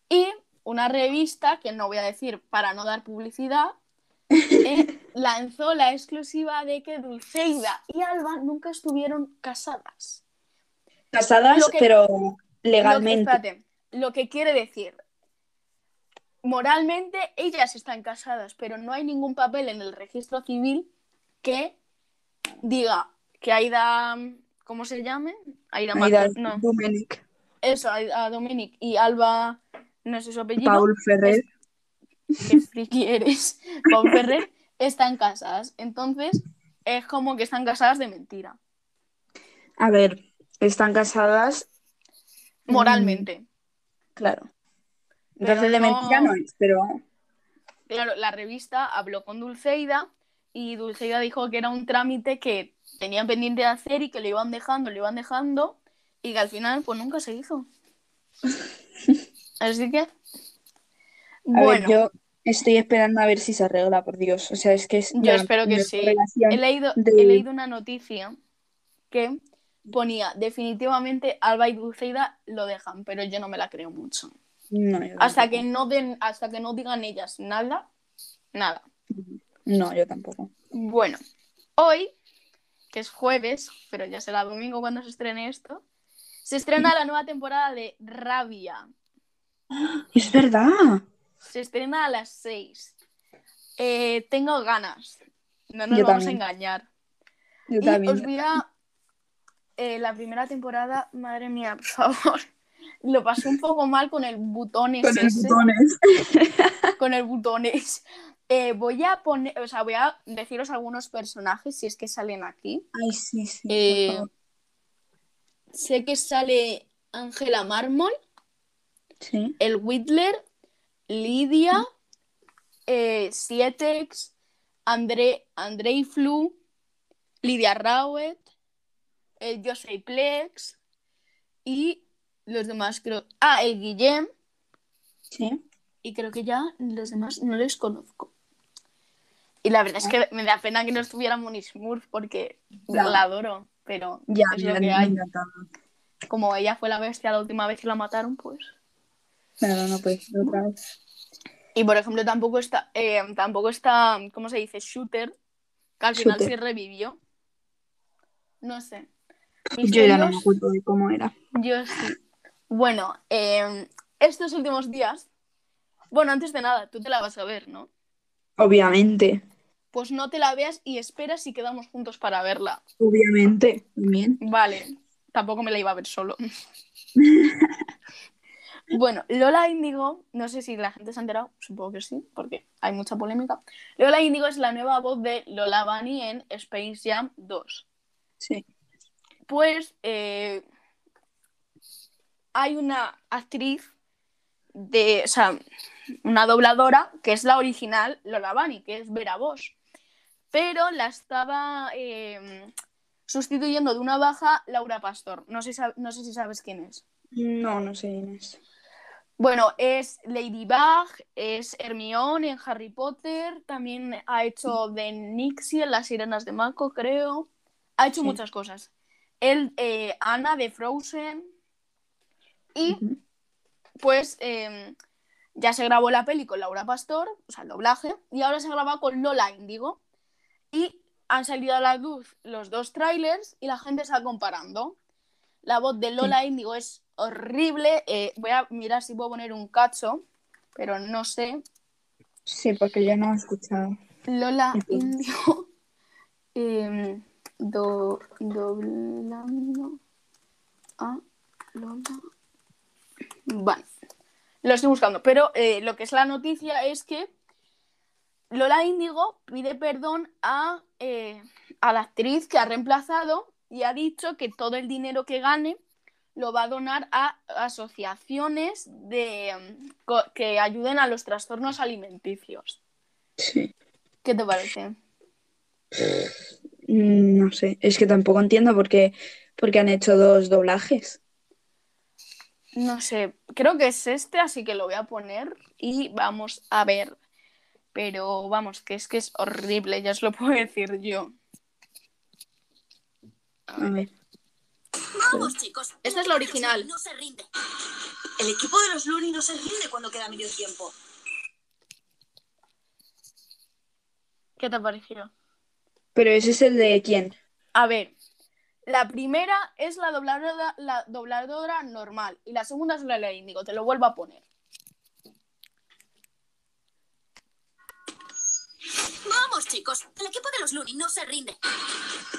Y una revista, que no voy a decir para no dar publicidad, eh, lanzó la exclusiva de que Dulceida y Alba nunca estuvieron casadas.
Casadas,
que-
pero
Lo que,
legalmente.
espérate, lo que quiere decir, moralmente ellas están casadas, pero no hay ningún papel en el registro civil que diga que Aida, ¿cómo se llame? Aida,
Aida
Martín, no,
Dominic,
eso, Aida Dominic y Alba, no sé su apellido,
Paul Ferrer.
qué friki eres, Paul Ferrer, están casadas. Entonces, es como que están casadas de mentira,
A ver, están casadas. mm,
moralmente.
Claro.
Pero
Entonces de
no-
mentira no es, pero
Claro, la revista habló con Dulceida y Dulceida dijo que era un trámite que tenían pendiente de hacer y que lo iban dejando, lo iban dejando y que al final pues nunca se hizo. Así que,
a
bueno,
ver, yo estoy esperando a ver si se arregla, por Dios. O sea, es que es
yo espero que sí. He leído,
de-
he leído una noticia que ponía definitivamente Alba y Dulceida lo dejan, pero yo no me la creo mucho.
No,
Hasta que no den, hasta que no digan ellas nada, nada.
No, yo tampoco.
Bueno, hoy, que es jueves, pero ya será domingo cuando se estrene esto, se estrena la nueva temporada de Rabia.
Es verdad.
Se estrena a las 6. Eh, tengo ganas. No nos
Yo
vamos
también.
a engañar.
Yo
Y
también.
os voy a... eh, la primera temporada, madre mía, por favor. Lo pasé un poco mal con el butones
Con el
ese,
botones.
con el butones. Eh, voy a poner, o sea, voy a deciros algunos personajes si es que salen aquí.
Ay, sí, sí.
Eh, sé que sale Ángela Mármol,
Sí.
el Whitler, Lidia, eh, Sietex, André, Andrei Flu, Lidia Rowett, el Joseph Plex y los demás creo. Ah, el Guillem
Sí.
y creo que ya los demás no les conozco. Y la verdad es que me da pena que no estuviera Moni Smurf porque
Ya.
la adoro, pero
Ya,
es
me
lo que
me
hay.
encantaba.
Como ella fue la bestia la última vez que la mataron, pues.
Claro, no puede ser otra vez.
Y por ejemplo, tampoco está, eh, tampoco está, ¿cómo se dice? Shooter, que al final sí revivió. No sé.
Yo ya no me acuerdo de cómo era.
yo sí. Bueno, eh, estos últimos días. Bueno, antes de nada, tú te la vas a ver, ¿no?
Obviamente.
Pues no te la veas y esperas y quedamos juntos para verla.
Obviamente. Bien.
Vale, tampoco me la iba a ver solo. bueno, Lola Índigo, no sé si la gente se ha enterado, supongo que sí, porque hay mucha polémica. Lola Índigo es la nueva voz de Lola Bunny en Space Jam 2.
Sí.
Pues eh, hay una actriz de, o sea, una dobladora que es la original Lola Bunny, que es Vera Bosch. Pero la estaba eh, sustituyendo de una baja Laura Pastor. No sé, no sé si sabes quién es.
No, no sé quién es.
Bueno, es Ladybug, es Hermione en Harry Potter, también ha hecho de Nixie en Las Sirenas de Mako, creo. Ha hecho
Sí.
muchas cosas. Él, eh, Ana de Frozen. Y pues eh, ya se grabó la peli con Laura Pastor, o sea, el doblaje, y ahora se graba con Lola Índigo. Y han salido a la luz los dos trailers y la gente está comparando. La voz de Lola Índigo es horrible. eh, voy a mirar si puedo poner un cacho, pero no sé.
Sí, porque yo no he escuchado.
Lola. Índigo. em, do- doblando a Lola. Vale. Lo estoy buscando. Pero eh, lo que es la noticia es que Lola Índigo pide perdón a, eh, a la actriz que ha reemplazado y ha dicho que todo el dinero que gane lo va a donar a asociaciones de, co- que ayuden a los trastornos alimenticios.
Sí.
¿Qué te parece?
Mm, No sé. Es que tampoco entiendo por qué, por qué han hecho dos doblajes.
No sé, creo que es este, así que lo voy a poner y vamos a ver. Pero vamos, que es que es horrible, ya os lo puedo decir yo.
A ver.
Vamos, chicos.
Esta es la original.
No se rinde. El equipo de los Looney no se rinde cuando queda medio tiempo.
¿Qué te ha parecido?
Pero ese es el de quién.
A ver, la primera es la dobladora, la dobladora normal y la segunda es la de Índigo, te lo vuelvo a poner.
Vamos, chicos. El equipo de los Looney no se rinde.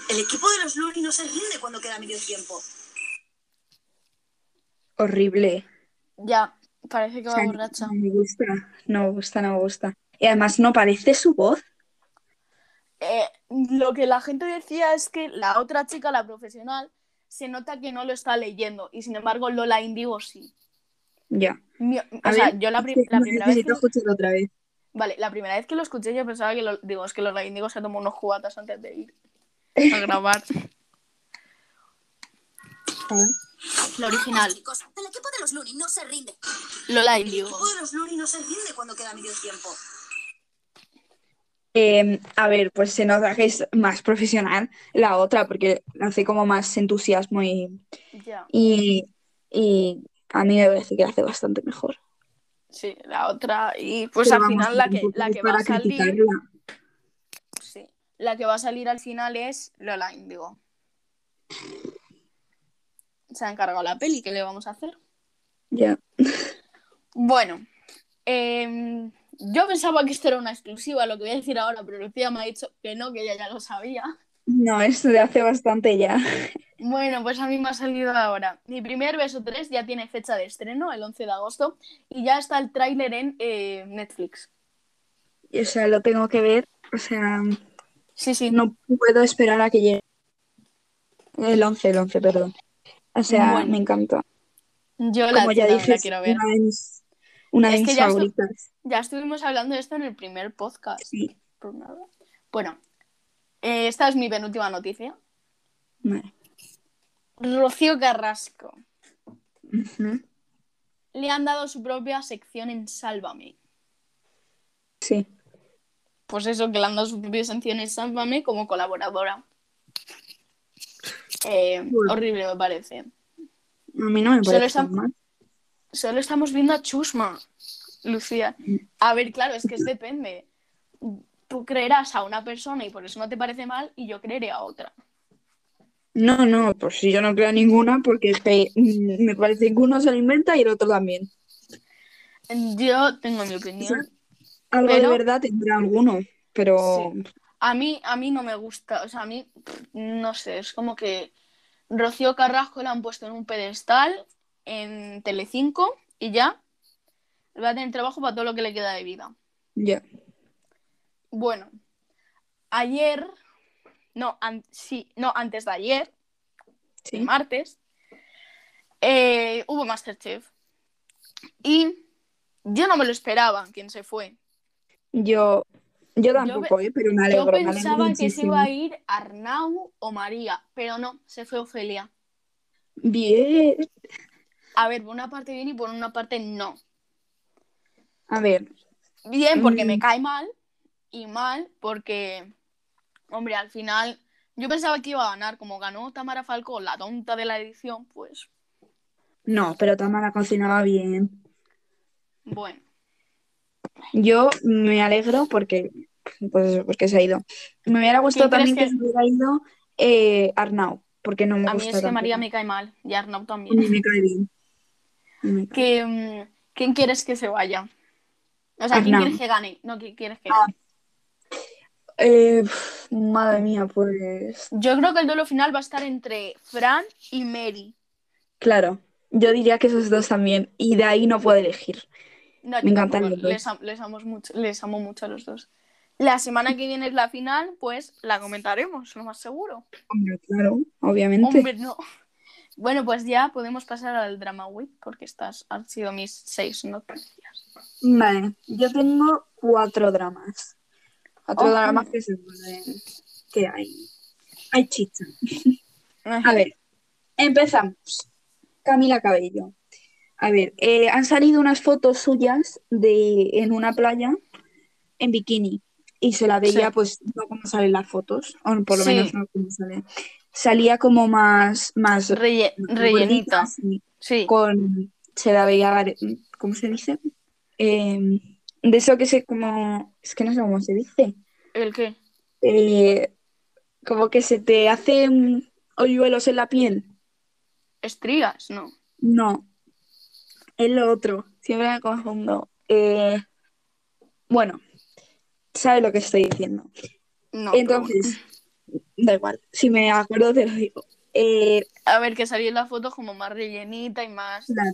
El equipo de los Looney no se rinde cuando queda medio tiempo.
Horrible.
Ya, parece que
O
va
sea,
borracha.
no me gusta. No me gusta, no me gusta. Y además no parece su voz.
Eh, lo que la gente decía es que la otra chica, la profesional, se nota que no lo está leyendo y sin embargo Lola Índigo sí.
Ya.
Mi- o
A
sea,
ver,
yo la, pri- primera vez que,
necesito escucharlo otra vez.
Vale, la primera vez que lo escuché yo pensaba que lo, digo, es que Lola Índigo se tomó unos cubatas antes de ir a grabar. La original,
Chicos, el equipo de los Looney no se rinde.
Lola
El equipo de los Looney no se rinde cuando queda medio tiempo.
Eh, a ver, pues se nota que es más profesional la otra, porque hace como más entusiasmo y,
Ya,
y, y a mí me parece que hace bastante mejor.
Sí, la otra. Y pues
Pero
al final la que, la que va a salir.
criticarla.
Sí, la que va a salir al final es Lola Índigo. Se ha encargado la peli, ¿qué le vamos a hacer?
Ya.
Bueno, em, Yo pensaba que esto era una exclusiva, lo que voy a decir ahora, pero Lucía me ha dicho que no, que ella ya lo sabía.
No, esto de hace bastante ya.
Bueno, pues a mí me ha salido ahora. Mi primer beso 3 ya tiene fecha de estreno, el 11 de agosto, y ya está el tráiler en eh, Netflix.
O sea, lo tengo que ver. O sea,
Sí, sí.
no puedo esperar a que llegue. El 11, el 11, perdón. O sea,
Bueno.
me encanta.
Yo la,
Como ya dije,
la
es
quiero ver.
una de mis, una de
Es que
mis
ya estu-
favoritas.
Ya estuvimos hablando de esto en el primer podcast.
Sí.
por nada. Bueno, eh, esta es mi penúltima noticia.
Vale.
Rocío Carrasco. Le han dado su propia sección en Sálvame.
Sí.
Pues eso, que le han dado su propia sección en Sálvame como colaboradora. Eh,
Bueno.
Horrible me parece.
A mí no me
Solo
parece mal.
Solo estamos viendo a Chusma, Lucía. A ver, claro, es que es depende. Tú creerás a una persona y por eso no te parece mal y yo creeré a otra.
No, no, pues si yo no creo a ninguna, porque es que me parece que uno se lo inventa y el otro también.
Yo tengo mi opinión.
Algo
Pero-
de verdad tendrá alguno, pero
A mí, a mí no me gusta, o sea, a mí, no sé, es como que Rocío Carrasco la han puesto en un pedestal en Telecinco y ya va a tener trabajo para todo lo que le queda de vida.
ya.
Bueno, ayer, no, an- sí, no, antes de ayer,
Sí.
el martes, eh, hubo Masterchef. Y yo no me lo esperaba, quién se fue.
Yo, yo tampoco, ¿eh? pero me alegro.
Yo
me alegro
pensaba que se iba a ir Arnau o María, pero no, se fue Ofelia.
Bien.
A ver, por una parte bien y por una parte no.
A ver,
Bien porque
Mm.
me cae mal y mal porque, hombre, al final yo pensaba que iba a ganar como ganó Tamara Falcó, la tonta de la edición, pues
no, pero Tamara cocinaba bien.
bueno.
Yo me alegro porque, pues porque se ha ido. Me hubiera gustado
¿Quién crees
también que,
que-
se hubiera ido eh, Arnau, porque no me
A mí
gusta
es que María me cae mal y Arnau también.
mí me cae bien. Me cae.
Mm, ¿Quién quieres que se vaya? O sea, ¿quién
Arnau.
quieres que gane? No, ¿quién quieres que
Ah. Eh, madre mía, pues
Yo creo que el duelo final va a estar entre Fran y Mary.
claro, yo diría que esos dos también, y de ahí no puedo elegir.
No,
Me encantan los dos.
Les, am- les amo mucho, les amo mucho a los dos. La semana que viene es la final, pues la comentaremos, lo más seguro.
Hombre, claro, obviamente.
Hombre, no. Bueno, pues ya podemos pasar al Drama Week, porque estas han sido mis seis noticias.
Vale, yo tengo cuatro dramas. Cuatro
Ojo.
dramas que se pueden... que hay. Hay chicha. A ver, empezamos. Camila Cabello. A ver, eh, han salido unas fotos suyas de en una playa en bikini y se la veía
Sí.
pues no como salen las fotos, o por lo
Sí.
menos no como sale. Salía como más más
Relle- rellenita.
sí,
Sí.
con se la veía ¿cómo se dice? Eh, de eso que se como es que no sé cómo se dice.
¿El qué?
Eh, como que se te hacen hoyuelos en la piel.
¿Estrías? No.
No, es lo otro. Siempre me confundo. Eh, bueno, ¿sabes lo que estoy diciendo?
No. pero
Entonces, da igual. Si me acuerdo te lo digo. Eh.
A ver, que salió en la foto como más rellenita y más.
claro.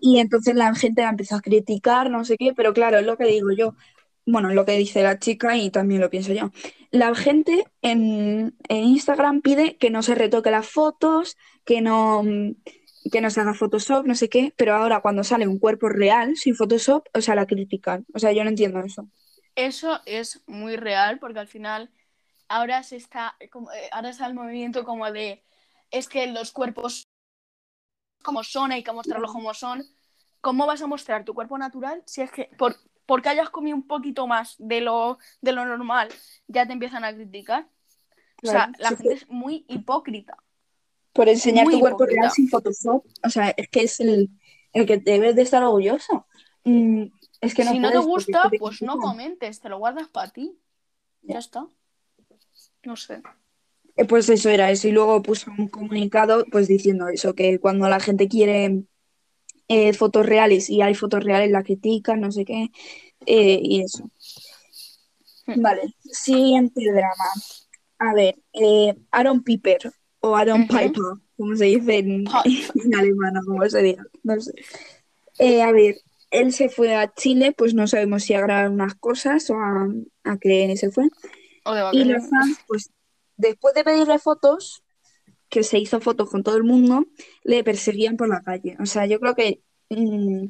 Y entonces la gente la empezó a criticar, no sé qué, pero claro, es lo que digo yo. Bueno, lo que dice la chica y también lo pienso yo. La gente en, en Instagram pide que no se retoque las fotos, que no, que no se haga Photoshop, no sé qué, pero ahora cuando sale un cuerpo real sin Photoshop, o sea, la critican. O sea, yo no entiendo eso.
Eso es muy real porque al final ahora se está como, eh, ahora está el movimiento como de es que los cuerpos como son hay que mostrarlos como son. ¿Cómo vas a mostrar tu cuerpo natural si es que por porque hayas comido un poquito más de lo de lo normal ya te empiezan a criticar? O sea, la
sí,
gente es muy hipócrita.
Por enseñar
Muy
tu cuerpo
hipócrita.
real sin Photoshop, o sea, es que es el, el que debes de estar orgulloso. Mm, es que no
si no te gusta,
te
pues no comentes, te lo guardas para ti. Ya está. No sé.
Eh, Pues eso era eso. Y luego puso un comunicado pues diciendo eso, que cuando la gente quiere eh, fotos reales y hay fotos reales, la critican, no sé qué, eh, y eso.
Hmm.
Vale, siguiente drama. A ver, eh, Aaron Piper o Aaron. Piper, como se dice en, alemán o como se diga, no sé. A ver, él se fue a Chile, pues no sabemos si a grabar unas cosas o a, a qué se fue.
O de
Y los fans, pues después de pedirle fotos, que se hizo fotos con todo el mundo, le perseguían por la calle. O sea, yo creo que mm,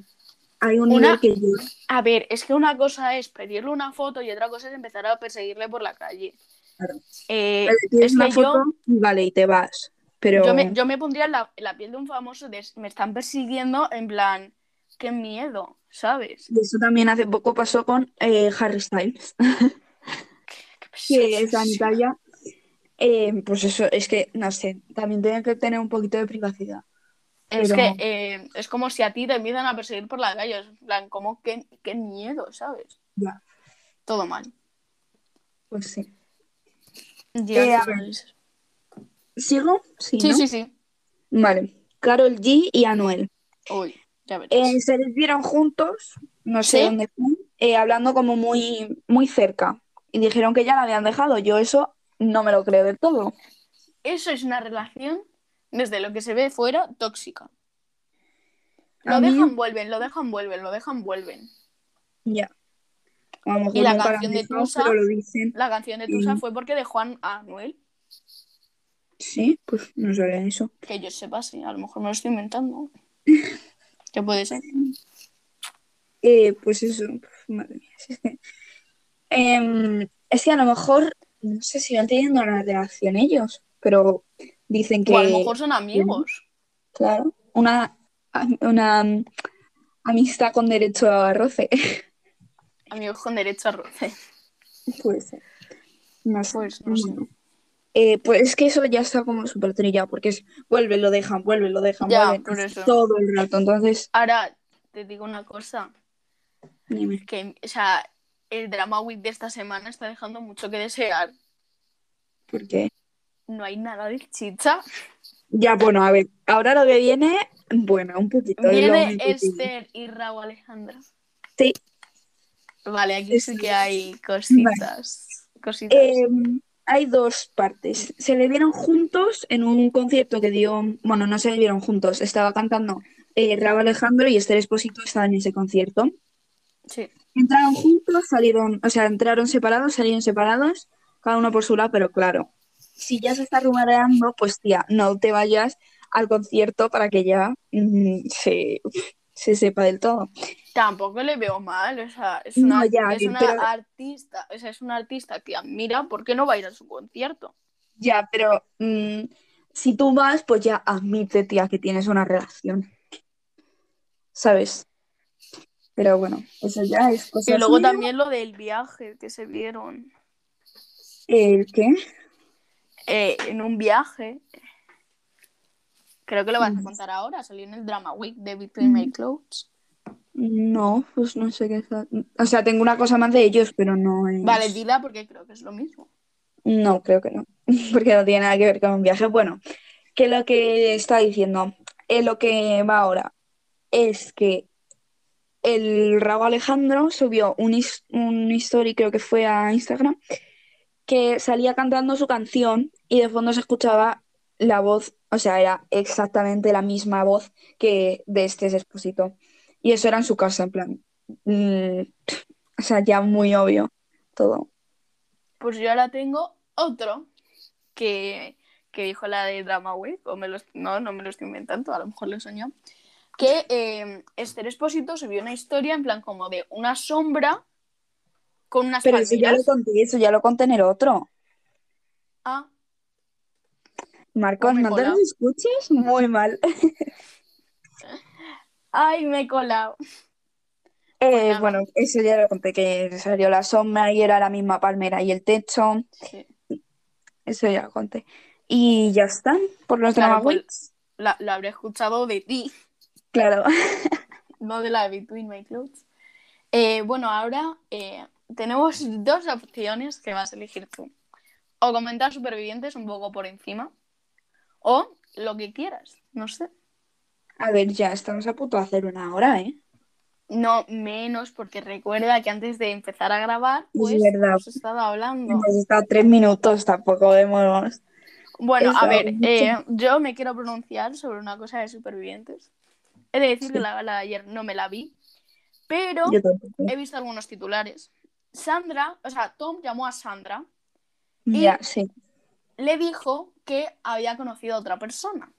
hay un
Una-
nivel que yo...
A ver, es que una cosa es pedirle una foto y otra cosa es empezar a perseguirle por la calle.
Claro.
Eh, es
una
que yo,
foto y vale, y te vas. Pero
yo, me, yo me pondría en la, en la piel de un famoso de me están persiguiendo en plan, qué miedo, ¿sabes?
eso también hace poco pasó con eh, Harry Styles, que esa
sí.
Eh, pues eso, es que, no sé, también tiene que tener un poquito de privacidad.
Es que eh, es como si a ti te empiezan a perseguir por la calle. Es en plan, como qué, qué miedo, ¿sabes?
Ya.
Todo mal.
Pues sí.
Ya,
Eh, a ver. ¿Sigo? Sí,
Sí,
¿no?
sí, sí.
Vale. Carol G y Anuel.
Uy, ya verás.
Se les vieron juntos, no sé
¿Sí?
dónde fue, hablando como muy, muy cerca. Y dijeron que ya la habían dejado. Yo eso no me lo creo del todo.
Eso es una relación, desde lo que se ve fuera, tóxica. Lo
A mí-
dejan, vuelven, lo dejan, vuelven, lo dejan, vuelven.
Ya. A lo mejor
Y la canción de Tusa-
pero lo dicen.
La canción de Tusa fue porque dejó a Anuel.
Sí, pues no sabía eso.
Que yo sepa, sí, a lo mejor me lo estoy inventando. ¿Qué puede ser?
Eh, pues eso, pf, madre mía, es que, Em, es que a lo mejor, no sé si van teniendo una relación ellos, pero dicen que,
O a lo mejor son amigos.
claro, una, una amistad con derecho a roce.
Amigos con derecho a roce.
Puede ser. No sé.
Pues no sé.
Eh, pues es que eso ya está como súper trillado, porque es vuelve, lo dejan, vuelve, lo dejan,
Ya,
vuelven,
por eso.
todo el rato. Entonces,
Ahora, te digo una cosa.
dime.
Que, o sea, el drama week de esta semana está dejando mucho que desear.
¿Por qué?
No hay nada de chicha.
Ya, bueno, a ver, ahora lo que viene, bueno, un poquito.
Viene. Esther y Raúl Alejandra.
Sí.
Vale, aquí sí que hay cositas. Cositas.
Eh, hay dos partes. Se le vieron juntos en un concierto que dio, bueno, no se le vieron juntos, estaba cantando eh, Raúl Alejandro y Esther Esposito estaba en ese concierto.
sí.
Entraron juntos, salieron, o sea, entraron separados, salieron separados, cada uno por su lado, pero claro, si ya se está rumoreando, pues tía, no te vayas al concierto para que ya mm, se, se sepa del todo.
Tampoco le veo mal, o sea, es
No,
una,
ya,
es una
pero-
artista, o sea, es una artista que admira, ¿por qué no va a ir a su concierto?
Ya, pero mm, si tú vas, pues ya admite, tía, que tienes una relación. ¿Sabes? Pero bueno, eso ya es cosa
Y luego también lo del viaje que se vieron
¿El qué?
eh, en un viaje. Creo que lo vas a
Mm.
contar ahora, salió en el Drama Week de Between My Clothes.
No, pues no sé qué es. O sea, tengo una cosa más de ellos, pero no es...
Vale, dila porque creo que es lo mismo.
No, creo que no, porque no tiene nada que ver con un viaje. Bueno, que lo que está diciendo, eh, lo que va ahora es que el Raúl Alejandro subió un, un story, creo que fue a Instagram, que salía cantando su canción y de fondo se escuchaba la voz, o sea, era exactamente la misma voz que de este Expósito. Y eso era en su casa, en plan. mm, o sea, ya muy obvio todo.
Pues yo ahora tengo otro que, que dijo la de Drama Week, o me no, no me lo estoy inventando, a lo mejor lo soñado, que eh, Esther Espósito subió una historia en plan como de una sombra con unas
Pero eso ya lo conté, eso ya lo conté en el otro.
Ah,
Marcos,
Pues he
¿no te los escuches? Muy mal.
ay, me he colado.
Eh,
nada.
bueno, eso ya lo conté, que salió la sombra y era la misma palmera y el techo.
Sí.
Eso ya lo conté. Y ya está, por los
Claro,
Drama
pues-
Weeks.
La, la habré escuchado de ti,
Claro.
no de la de Between My Clothes. Eh, bueno, ahora eh, tenemos dos opciones que vas a elegir tú. O comentar supervivientes un poco por encima, o lo que quieras, no sé.
A ver, ya estamos a punto de hacer una hora, ¿eh?
No menos, porque recuerda que antes de empezar a grabar,
Es
pues
verdad.
hemos estado hablando.
Hemos estado tres minutos, tampoco hemos...
Bueno, a ver, eh, yo me quiero pronunciar sobre una cosa de supervivientes. He de decir que la gala de ayer no me la vi, pero he visto algunos titulares. Sandra, o sea, Tom llamó a Sandra, y-
Ya, sí.
le dijo que había conocido a otra persona.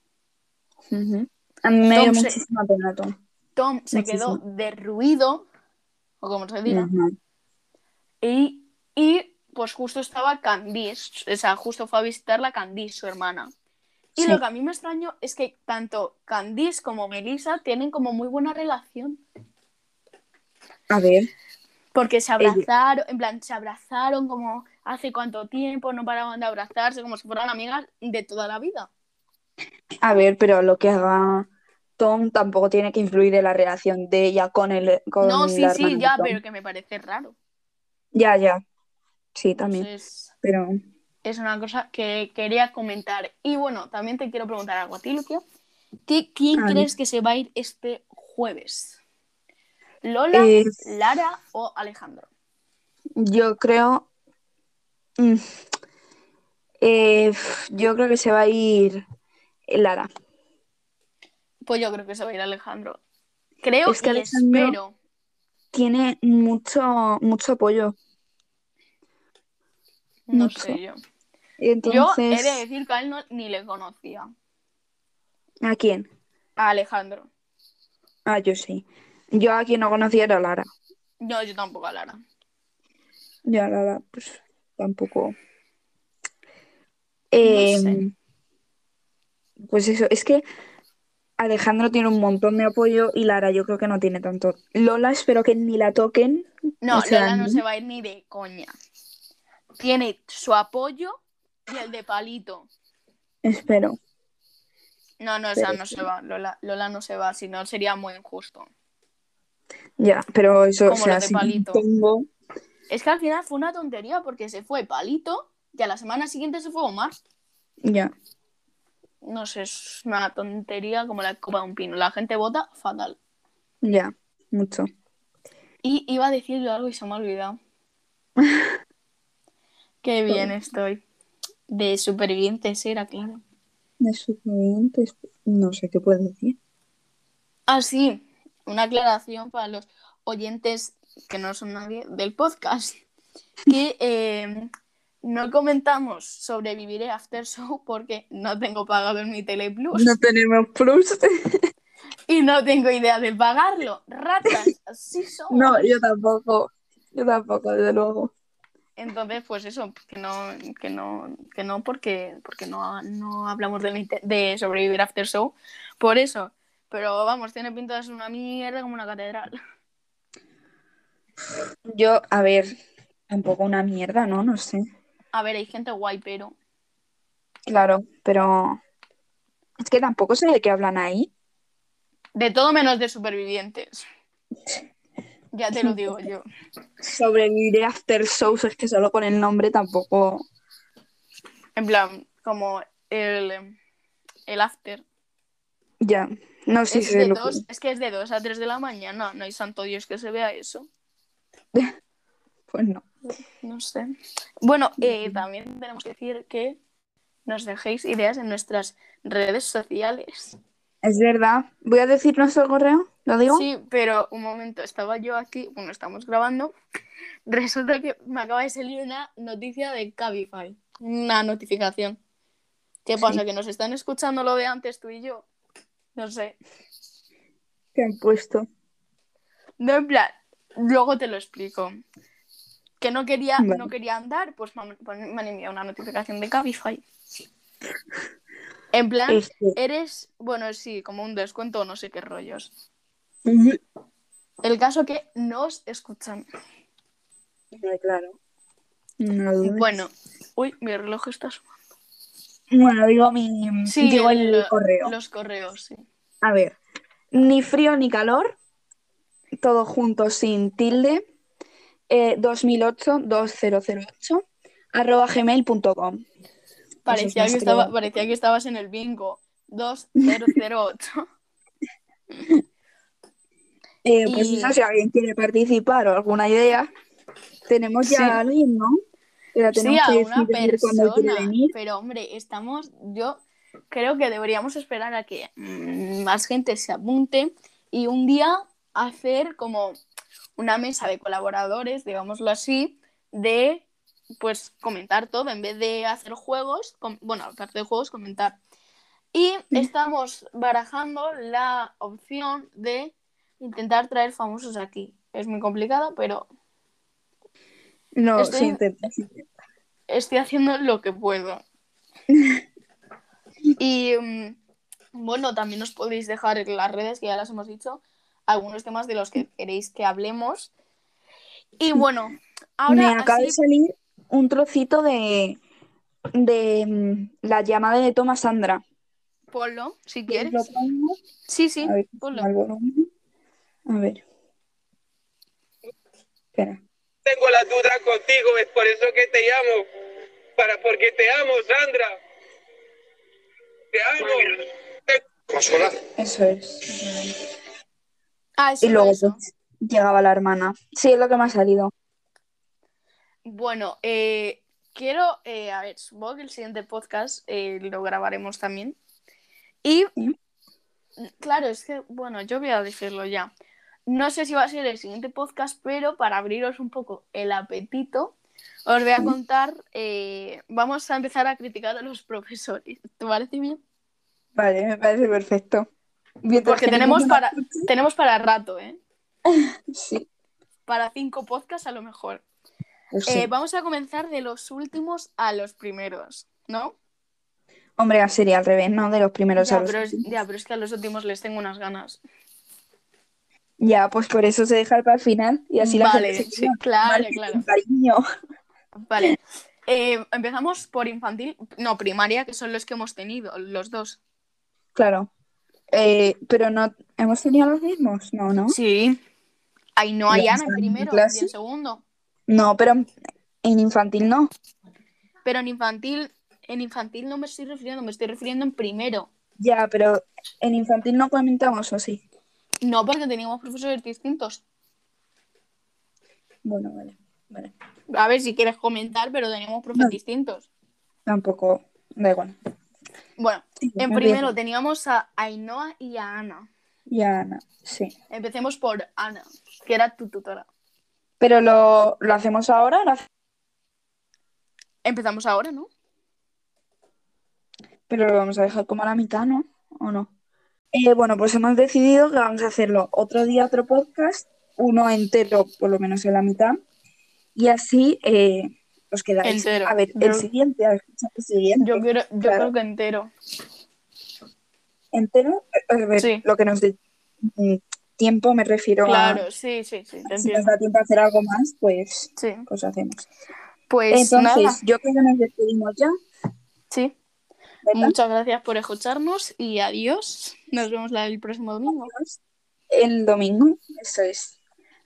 Ujú. A mí me dio muchísima pena, Tom.
Tom se
Muchísimo.
quedó derruido, o como se diga, y, y pues justo estaba Candice, o sea, justo fue a visitarla Candice, su hermana. Y
Sí.
lo que a mí me extrañó es que tanto Candice como Melissa tienen como muy buena relación.
A ver,
Porque se abrazaron, en plan, se abrazaron como hace cuánto tiempo, no paraban de abrazarse, como si fueran amigas de toda la vida.
a ver, pero lo que haga Tom tampoco tiene que influir en la relación de ella con el con
no, sí, sí, ya,
Tom.
pero que me parece raro.
Ya, ya. Sí, también.
Entonces,
Pero
es una cosa que quería comentar. Y bueno, también te quiero preguntar algo a ti, Lucia. ¿Qué- ¿Quién crees que se va a ir este jueves? ¿Lola,
Eh,
Lara o Alejandro?
yo creo. mm, eh, yo creo que se va a ir Lara.
Pues yo creo que se va a ir Alejandro. Creo
Es que
y
Alejandro-
espero.
Tiene mucho, mucho apoyo.
No sé yo.
Entonces,
Yo he de decir que a él no- ni le conocía.
¿a quién?
A Alejandro.
Ah, yo sí. Yo a quien no conocía era Lara.
No, yo tampoco a Lara.
Yo a Lara, pues tampoco. Eh,
sé.
Pues eso, es que Alejandro tiene un montón de apoyo y Lara yo creo que no tiene tanto. Lola espero que ni la toquen.
No,
O sea,
Lola no
¿no?
se va a ir ni de coña. Tiene su apoyo y el de palito.
Espero.
No, no, esa
Pero
no se va. Lola, Lola no se va, si no sería muy injusto.
Ya, pero eso, o
Como
sea,
los de
si
Palito.
tengo-
Es que al final fue una tontería porque se fue palito y a la semana siguiente se fue Omar.
Ya.
No sé, es una tontería como la copa de un pino. La gente vota fatal.
Ya, mucho.
Y iba a decir yo algo y se me ha olvidado. Qué bien estoy. De supervivientes era, claro.
De supervivientes, no sé qué puedo decir.
Ah, sí, una aclaración para los oyentes que no son nadie del podcast. Que eh, no comentamos sobre Viviré After Show porque no tengo pagado en mi Tele Plus
No tenemos plus.
y no tengo idea de pagarlo. Ratas, así somos.
No, yo tampoco. Yo tampoco, desde luego.
Entonces, pues eso, que no, que no, que no porque, porque no, no hablamos de, sobrevivir after show. Por eso. Pero vamos, tiene pinta de ser una mierda como una catedral.
Yo, a ver, tampoco una mierda, ¿no? No sé.
A ver, hay gente guay, pero.
Claro, pero es que tampoco sé de qué hablan ahí.
De todo menos de supervivientes. Ya te lo digo yo.
Sobreviviré after shows, es que solo con el nombre tampoco.
En plan, como el, el after.
Ya, no sé
es,
si
de
lo
dos, es que es de 2 a 3 de la mañana. No hay santo Dios que se vea eso.
Pues no.
No sé. Bueno, eh, también tenemos que decir que nos dejéis ideas en nuestras redes sociales.
Es verdad. Voy a decir nuestro correo, ¿lo digo?
Sí, pero un momento, estaba yo aquí, bueno, estamos grabando. Resulta que me acaba de salir una noticia de Cabify, una notificación. ¿Qué pasa?
Sí.
¿Que nos están escuchando lo de antes tú y yo? No sé.
¿Qué han puesto?
No, en plan, luego te lo explico. Que no quería,
Vale.
no quería andar, pues me pues me han enviado una notificación de Cabify. En plan,
Este.
eres, bueno, sí, como un descuento o no sé qué rollos. El caso que nos escuchan.
Ay, claro. No dudes.
Bueno, uy, mi reloj está sonando.
Bueno, digo mi.
Sí,
digo el,
el-
correo.
Los correos, sí.
A ver. Ni frío ni calor. Todo junto sin tilde. Eh, 2008-2008 arroba gmail.com.
Parecía que, estaba, parecía que estabas en el bingo. 2008.
Eh, pues
Y-
eso, si alguien quiere participar o alguna idea, tenemos ya
Sí.
a alguien, ¿no? La
Sí, a
que
una persona.
venir.
Pero hombre, estamos, yo creo que deberíamos esperar a que mm, más gente se apunte y un día hacer como una mesa de colaboradores, digámoslo así, de pues comentar todo en vez de hacer juegos, bueno, aparte de juegos, comentar. Y estamos barajando la opción de intentar traer famosos aquí. Es muy complicada, pero
No,
Estoy-
intenta, intenta.
estoy haciendo lo que puedo. Y mm, bueno, también os podéis dejar en las redes, que ya las hemos dicho, algunos temas de los que queréis que hablemos. Y bueno, ahora
Me acaba de
así,
salir un trocito de, de mm, la llamada de Toma Sandra.
ponlo, si
¿Quieres
quieres.
lo pongo?
Sí, sí,
A ver,
ponlo.
A ver. Espera.
tengo las dudas contigo, es por eso que te llamo. Para, porque te amo, Sandra. Te amo.
Eso es.
Ah, eso
Y luego
eso.
pues, llegaba la hermana. Sí, es lo que me ha salido.
Bueno, eh, quiero, eh, a ver, supongo que el siguiente podcast eh, lo grabaremos también. Y, claro, es que, bueno, yo voy a decirlo ya. No sé si va a ser el siguiente podcast, pero para abriros un poco el apetito, os voy a contar, vamos a empezar a criticar a los profesores. ¿Te parece bien?
Vale, me parece perfecto. Mientras
Porque
que
tenemos para, tenemos para rato, ¿eh?
Sí,
Para cinco podcasts a lo mejor.
Pues sí.
Eh, vamos a comenzar de los últimos a los primeros, ¿no?
Hombre, sería al revés, ¿no? De los primeros a los
pero, es, ya, pero es que a los últimos les tengo unas ganas.
Ya, pues por eso se deja para el final y así la
vale,
gente se
sí, claro, claro.
cariño.
Vale. Eh, empezamos por infantil, no, primaria, que son los que hemos tenido, los dos.
Claro. Eh, pero no, ¿hemos tenido los mismos? No, ¿no?
Sí. Ay, no, hay
¿Y
Ana en
la
primero y en segundo.
No, pero en infantil no.
Pero en infantil, en infantil no me estoy refiriendo, me estoy refiriendo en primero.
Ya, pero en infantil no comentamos, ¿o sí?
No, porque teníamos profesores distintos.
Bueno, vale, vale.
A ver si quieres comentar, pero teníamos profes
No.
distintos.
Tampoco, da igual.
Bueno,
Sí,
en primero
bien.
teníamos a Ainhoa y a Ana.
Y a Ana, sí.
Empecemos por Ana, que era tu tutora.
Pero lo, lo hacemos ahora, ¿Lo hace-
Empezamos ahora, ¿no?
pero lo vamos a dejar como a la mitad, ¿no? ¿O no? Eh, bueno, pues hemos decidido que vamos a hacerlo otro día, otro podcast, uno entero, por lo menos en la mitad, y así eh, os quedáis
Entero.
a ver el siguiente, a escuchar el siguiente.
Yo, quiero, yo
Claro.
creo que entero.
entero, a ver,
Sí.
lo que nos dé mm, tiempo me refiero
Claro,
a
sí, sí, sí, te
si nos da tiempo a hacer algo más, pues,
Sí.
pues hacemos.
Pues
Entonces,
nada,
yo creo que nos despedimos ya,
sí.
¿verdad?
Muchas gracias por escucharnos y adiós. Nos vemos el próximo domingo.
El domingo, eso es.